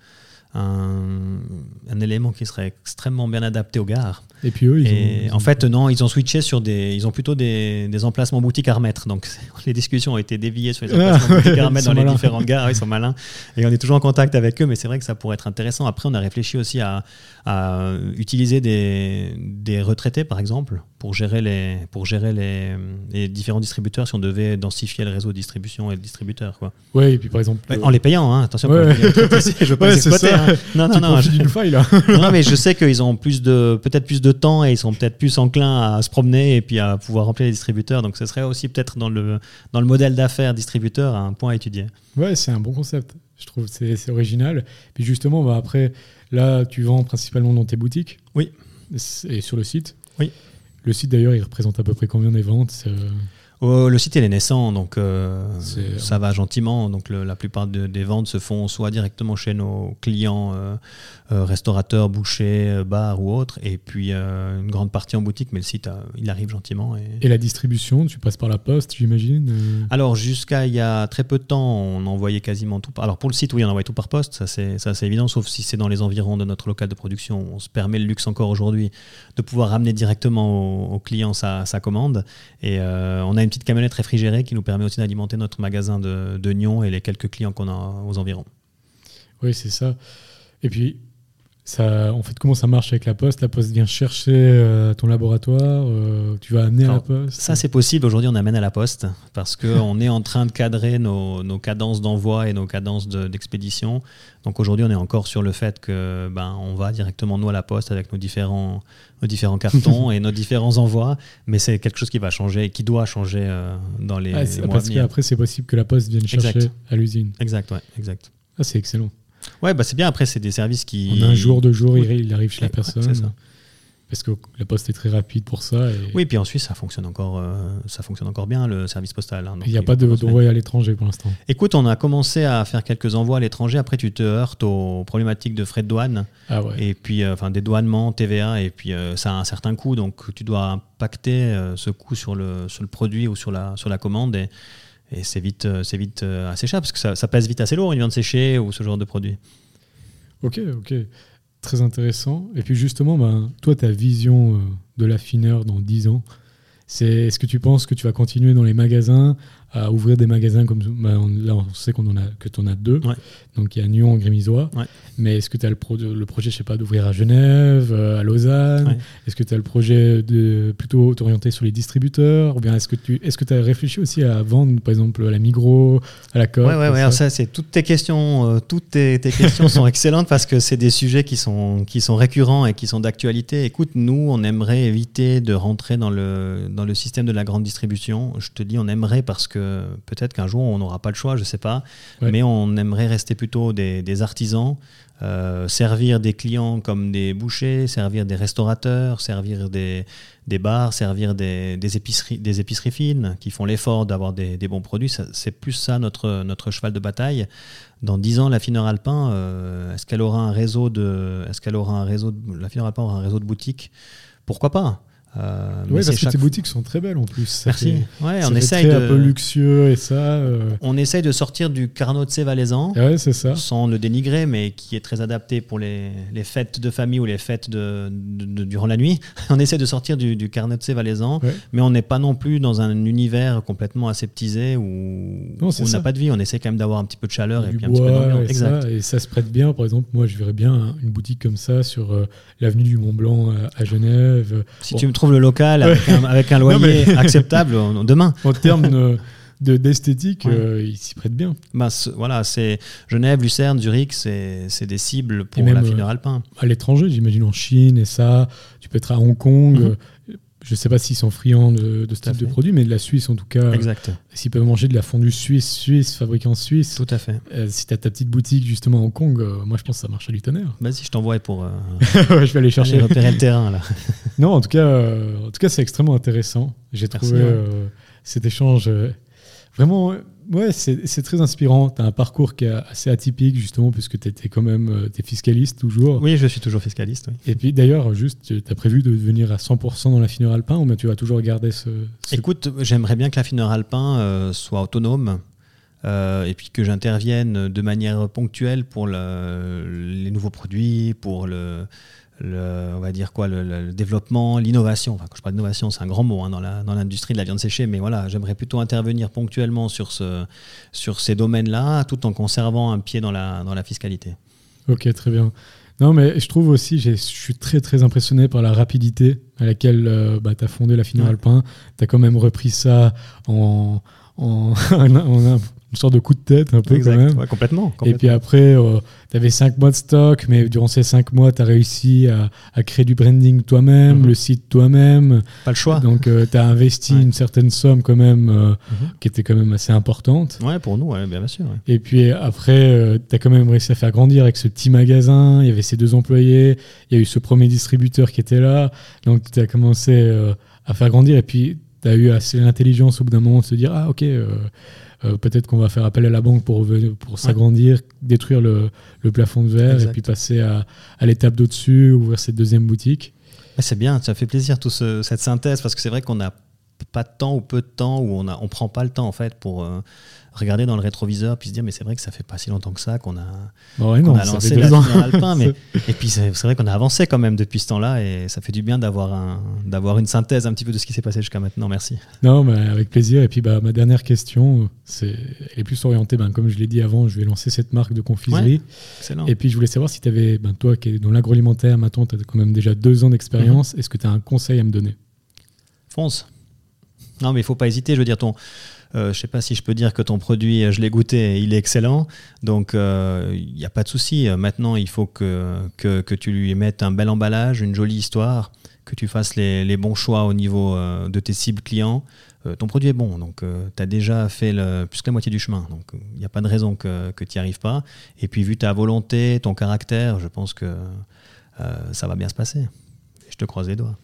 un, élément qui serait extrêmement bien adapté aux gares. Et puis eux, ils ont, en fait, non, ils ont switché sur des, ils ont plutôt des, des emplacements boutiques à remettre. Donc, les discussions ont été déviées sur les ah, emplacements boutiques à remettre dans les différentes gares. ils sont malins. Et on est toujours en contact avec eux, mais c'est vrai que ça pourrait être intéressant. Après, on a réfléchi aussi à, à utiliser des, des, retraités, par exemple, pour gérer les, pour gérer les, les, différents distributeurs si on devait densifier le réseau de distribution et le distributeur. Quoi. Ouais, et puis par exemple. en les payant, hein, attention, ouais. je veux pas les Hein. Non, non, non. d'une faille, là. non, mais je sais qu'ils ont plus de, peut-être plus de temps et ils sont peut-être plus enclins à se promener et puis à pouvoir remplir les distributeurs. Donc ce serait aussi peut-être dans le, dans le modèle d'affaires distributeur un point à étudier. Ouais, c'est un bon concept. Je trouve c'est original. Puis justement, bah, après, là, tu vends principalement dans tes boutiques. Oui. Et sur le site. Oui. Le site d'ailleurs, il représente à peu près combien des ventes Oh, le site il est naissant, donc euh, ça va gentiment. Donc la plupart des ventes se font soit directement chez nos clients, euh, euh, restaurateurs, bouchers, bars ou autres, et puis une grande partie en boutique, mais le site il arrive gentiment. Et... la distribution, tu passes par la poste, j'imagine Alors jusqu'à il y a très peu de temps, on envoyait quasiment tout. Par... Alors pour le site, oui, on envoie tout par poste, ça c'est évident, sauf si c'est dans les environs de notre local de production. On se permet le luxe encore aujourd'hui de pouvoir ramener directement au, client sa, sa, commande, et on a une petite camionnette réfrigérée qui nous permet aussi d'alimenter notre magasin de, de Nyon et les quelques clients qu'on a aux environs. Oui, c'est ça. Et puis, ça, en fait, comment ça marche avec la poste? La poste vient chercher euh, ton laboratoire, euh, tu vas amener à la poste? Ça, c'est possible. Aujourd'hui, on amène à la poste parce qu'on est en train de cadrer nos, cadences d'envoi et nos cadences d'expédition. Donc aujourd'hui, on est encore sur le fait que ben, on va directement nous à la poste avec nos différents, nos différents cartons et nos différents envois. Mais c'est quelque chose qui va changer, qui doit changer euh, dans les, ah, mois Parce qu'après, c'est possible que la poste vienne chercher à l'usine. Exact, ouais, exact. Ah, c'est excellent. Ouais, bah c'est bien. Après, c'est des services qui. En un jour, deux jours, il arrive chez la personne. Parce que la poste est très rapide pour ça. Et... Oui, puis en Suisse, ça fonctionne encore, euh, ça fonctionne encore bien, le service postal. Hein, il n'y a pas d'envoi à l'étranger pour l'instant. Écoute, on a commencé à faire quelques envois à l'étranger. Après, tu te heurtes aux problématiques de frais de douane. Ah ouais. Et puis, euh, enfin, des douanements, TVA. Et puis, euh, ça a un certain coût. Donc, tu dois impacter ce coût sur le, sur le produit ou sur la, sur la commande. Et, et c'est vite, c'est vite assez cher parce que ça, ça, pèse vite assez lourd, une viande séchée ou ce genre de produit. Ok, ok. Très intéressant. Et puis justement, ben, toi, ta vision euh, de l'affineur dans 10 ans, c'est est-ce que tu penses que tu vas continuer dans les magasins à ouvrir des magasins comme bah, là on sait qu'on en a que tu en as deux. Donc il y a Nyon Grémisois. Mais est-ce que tu as le, le projet je sais pas d'ouvrir à Genève euh, à Lausanne? Est-ce que tu as le projet de plutôt t'orienter sur les distributeurs? Ou bien est-ce que tu est-ce que tu as réfléchi aussi à vendre par exemple à la Migros à la Coop ouais ouais, ouais. ça, c'est toutes tes questions euh, toutes tes, questions sont excellentes parce que c'est des sujets qui sont qui sont récurrents et qui sont d'actualité. Écoute nous on aimerait éviter de rentrer dans le dans le système de la grande distribution. Je te dis on aimerait parce que peut-être qu'un jour on n'aura pas le choix, je ne sais pas, mais on aimerait rester plutôt des, artisans, euh, servir des clients comme des bouchers, servir des restaurateurs, servir des, bars, servir des, épiceries, des épiceries fines qui font l'effort d'avoir des, bons produits. C'est plus ça notre, notre cheval de bataille. Dans dix ans, la Fineur Alpin, euh, est-ce qu'elle aura un réseau de, est-ce qu'elle aura un réseau, de, la Fineur Alpin aura un réseau de boutiques? Pourquoi pas? Euh, ouais, parce que tes boutiques sont très belles en plus. Merci. ouais, on essaye de... un peu luxueux et ça. Euh. On essaye de sortir du Carnot de valaisan. Ouais, c'est ça. Sans le dénigrer, mais qui est très adapté pour les, les fêtes de famille ou les fêtes de, durant la nuit. on essaie de sortir du, du Carnot de valaisan, mais on n'est pas non plus dans un univers complètement aseptisé où, on n'a pas de vie. On essaie quand même d'avoir un petit peu de chaleur et puis un petit peu d'ambiance. Et, Ça, et ça se prête bien. Par exemple, moi, je verrais bien une boutique comme ça sur euh, l'avenue du Mont Blanc à, Genève. Si tu me trouves le local avec, un, loyer acceptable demain. En termes d'esthétique, euh, il s'y prête bien. Bah, voilà, c'est Genève, Lucerne, Zurich, c'est des cibles pour la fineur alpin. À l'étranger, j'imagine en Chine et ça, tu peux être à Hong Kong. Mhm. Je ne sais pas s'ils sont friands de, ce type de produit, mais de la Suisse en tout cas. Exact. S'ils peuvent manger de la fondue suisse, suisse, fabriquée en Suisse. Tout à fait. Euh, si tu as ta petite boutique justement à Hong Kong, euh, moi je pense que ça marche à du tonnerre. Vas-y, je t'envoie pour. Euh, je vais aller chercher. repérer le terrain là. non, en tout cas, en tout cas, c'est extrêmement intéressant. J'ai trouvé cet échange vraiment ouais, c'est très inspirant. Tu as un parcours qui est assez atypique, justement, puisque tu étais quand même euh, es fiscaliste toujours. Oui, je suis toujours fiscaliste. Et puis d'ailleurs, juste, tu as prévu de devenir à 100% dans la fineur alpin ou bien tu vas toujours garder ce. Écoute, j'aimerais bien que la fineur alpin euh, soit autonome. Euh, et puis que j'intervienne de manière ponctuelle pour les nouveaux produits, pour le, le, on va dire quoi, le, développement, l'innovation. Enfin, quand je parle d'innovation, c'est un grand mot hein, dans l'industrie de la viande séchée, mais voilà, j'aimerais plutôt intervenir ponctuellement sur, ce, sur ces domaines-là, tout en conservant un pied dans la, dans la fiscalité. Ok, très bien. Non, mais je trouve aussi, je suis très très impressionné par la rapidité à laquelle euh, bah, tu as fondé la Fine Alpin. Tu as quand même repris ça en, en, en, une sorte de coup de tête un peu quand même. complètement, Et puis après, euh, tu avais 5 mois de stock, mais durant ces 5 mois, tu as réussi à, créer du branding toi-même, mhm. le site toi-même. Pas le choix. Donc euh, tu as investi une certaine somme quand même, euh, mhm. qui était quand même assez importante. Ouais, pour nous, bien sûr. Et puis après, tu as quand même réussi à faire grandir avec ce petit magasin, il y avait ces deux employés, il y a eu ce premier distributeur qui était là, donc tu as commencé à faire grandir, et puis tu as eu assez l'intelligence au bout d'un moment de se dire, ah ok euh, peut-être qu'on va faire appel à la banque pour, pour s'agrandir, détruire le, plafond de verre et puis passer à, l'étape d'au-dessus, ouvrir cette deuxième boutique. C'est bien, ça fait plaisir, toute cette synthèse, parce que c'est vrai qu'on n'a pas de temps ou peu de temps, ou on ne on prend pas le temps en fait pour, euh, regarder dans le rétroviseur puis se dire mais c'est vrai que ça fait pas si longtemps que ça qu'on a, bah a lancé la alpin mais et puis c'est vrai qu'on a avancé quand même depuis ce temps-là et ça fait du bien d'avoir un d'avoir une synthèse un petit peu de ce qui s'est passé jusqu'à maintenant. Merci. Non mais avec plaisir. Et puis bah ma dernière question c'est elle est plus orientée ben, comme je l'ai dit avant je vais lancer cette marque de confiserie. Et puis je voulais savoir si tu avais ben, toi qui es dans l'agroalimentaire maintenant tu as quand même déjà deux ans d'expérience mhm. est-ce que tu as un conseil à me donner? Fonce. Non mais il faut pas hésiter. Je veux dire ton je ne sais pas si je peux dire que ton produit, euh, je l'ai goûté, il est excellent. Donc, il euh, n'y a pas de souci. Maintenant, il faut que, que, tu lui mettes un bel emballage, une jolie histoire, que tu fasses les, bons choix au niveau de tes cibles clients. ton produit est bon, donc tu as déjà fait plus que la moitié du chemin. Donc, il n'y a pas de raison que, que tu n'y arrives pas. Et puis, vu ta volonté, ton caractère, je pense que ça va bien se passer. Je te croise les doigts.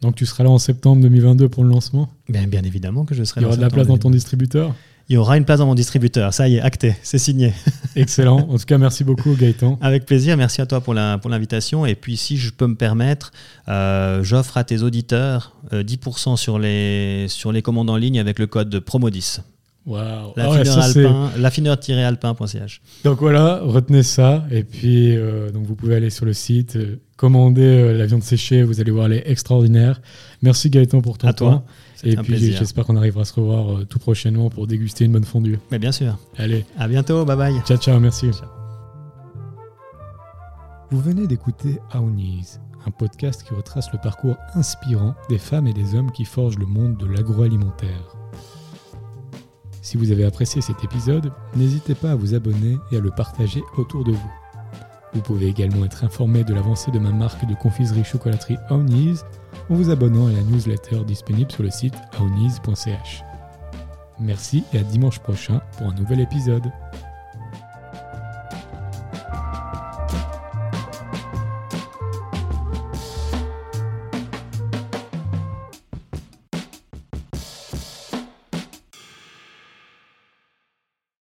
Donc tu seras là en septembre 2022 pour le lancement bien, bien évidemment que je serai là. Il y aura de la place dans ton distributeur il y aura une place dans mon distributeur. Ça y est, acté, c'est signé. Excellent. En tout cas, merci beaucoup, Gaëtan. Avec plaisir. Merci à toi pour l'invitation. Et puis, si je peux me permettre, euh, j'offre à tes auditeurs 10% euh, sur les, sur les commandes en ligne avec le code PROMO10. Wow. La fineur-alpin.ch. Donc voilà, retenez ça. Et puis, euh, donc vous pouvez aller sur le site, commander la viande séchée. Vous allez voir, elle est extraordinaire. Merci Gaëtan pour ton à temps. Toi. Et puis j'espère qu'on arrivera à se revoir euh, tout prochainement pour déguster une bonne fondue. Mais bien sûr. Allez. À bientôt. Bye bye. Ciao, ciao. Merci. Vous venez d'écouter Aounis, un podcast qui retrace le parcours inspirant des femmes et des hommes qui forgent le monde de l'agroalimentaire. Si vous avez apprécié cet épisode, n'hésitez pas à vous abonner et à le partager autour de vous. Vous pouvez également être informé de l'avancée de ma marque de confiserie chocolaterie Aounis en vous abonnant à la newsletter disponible sur le site aoniz.ch. Merci et à dimanche prochain pour un nouvel épisode.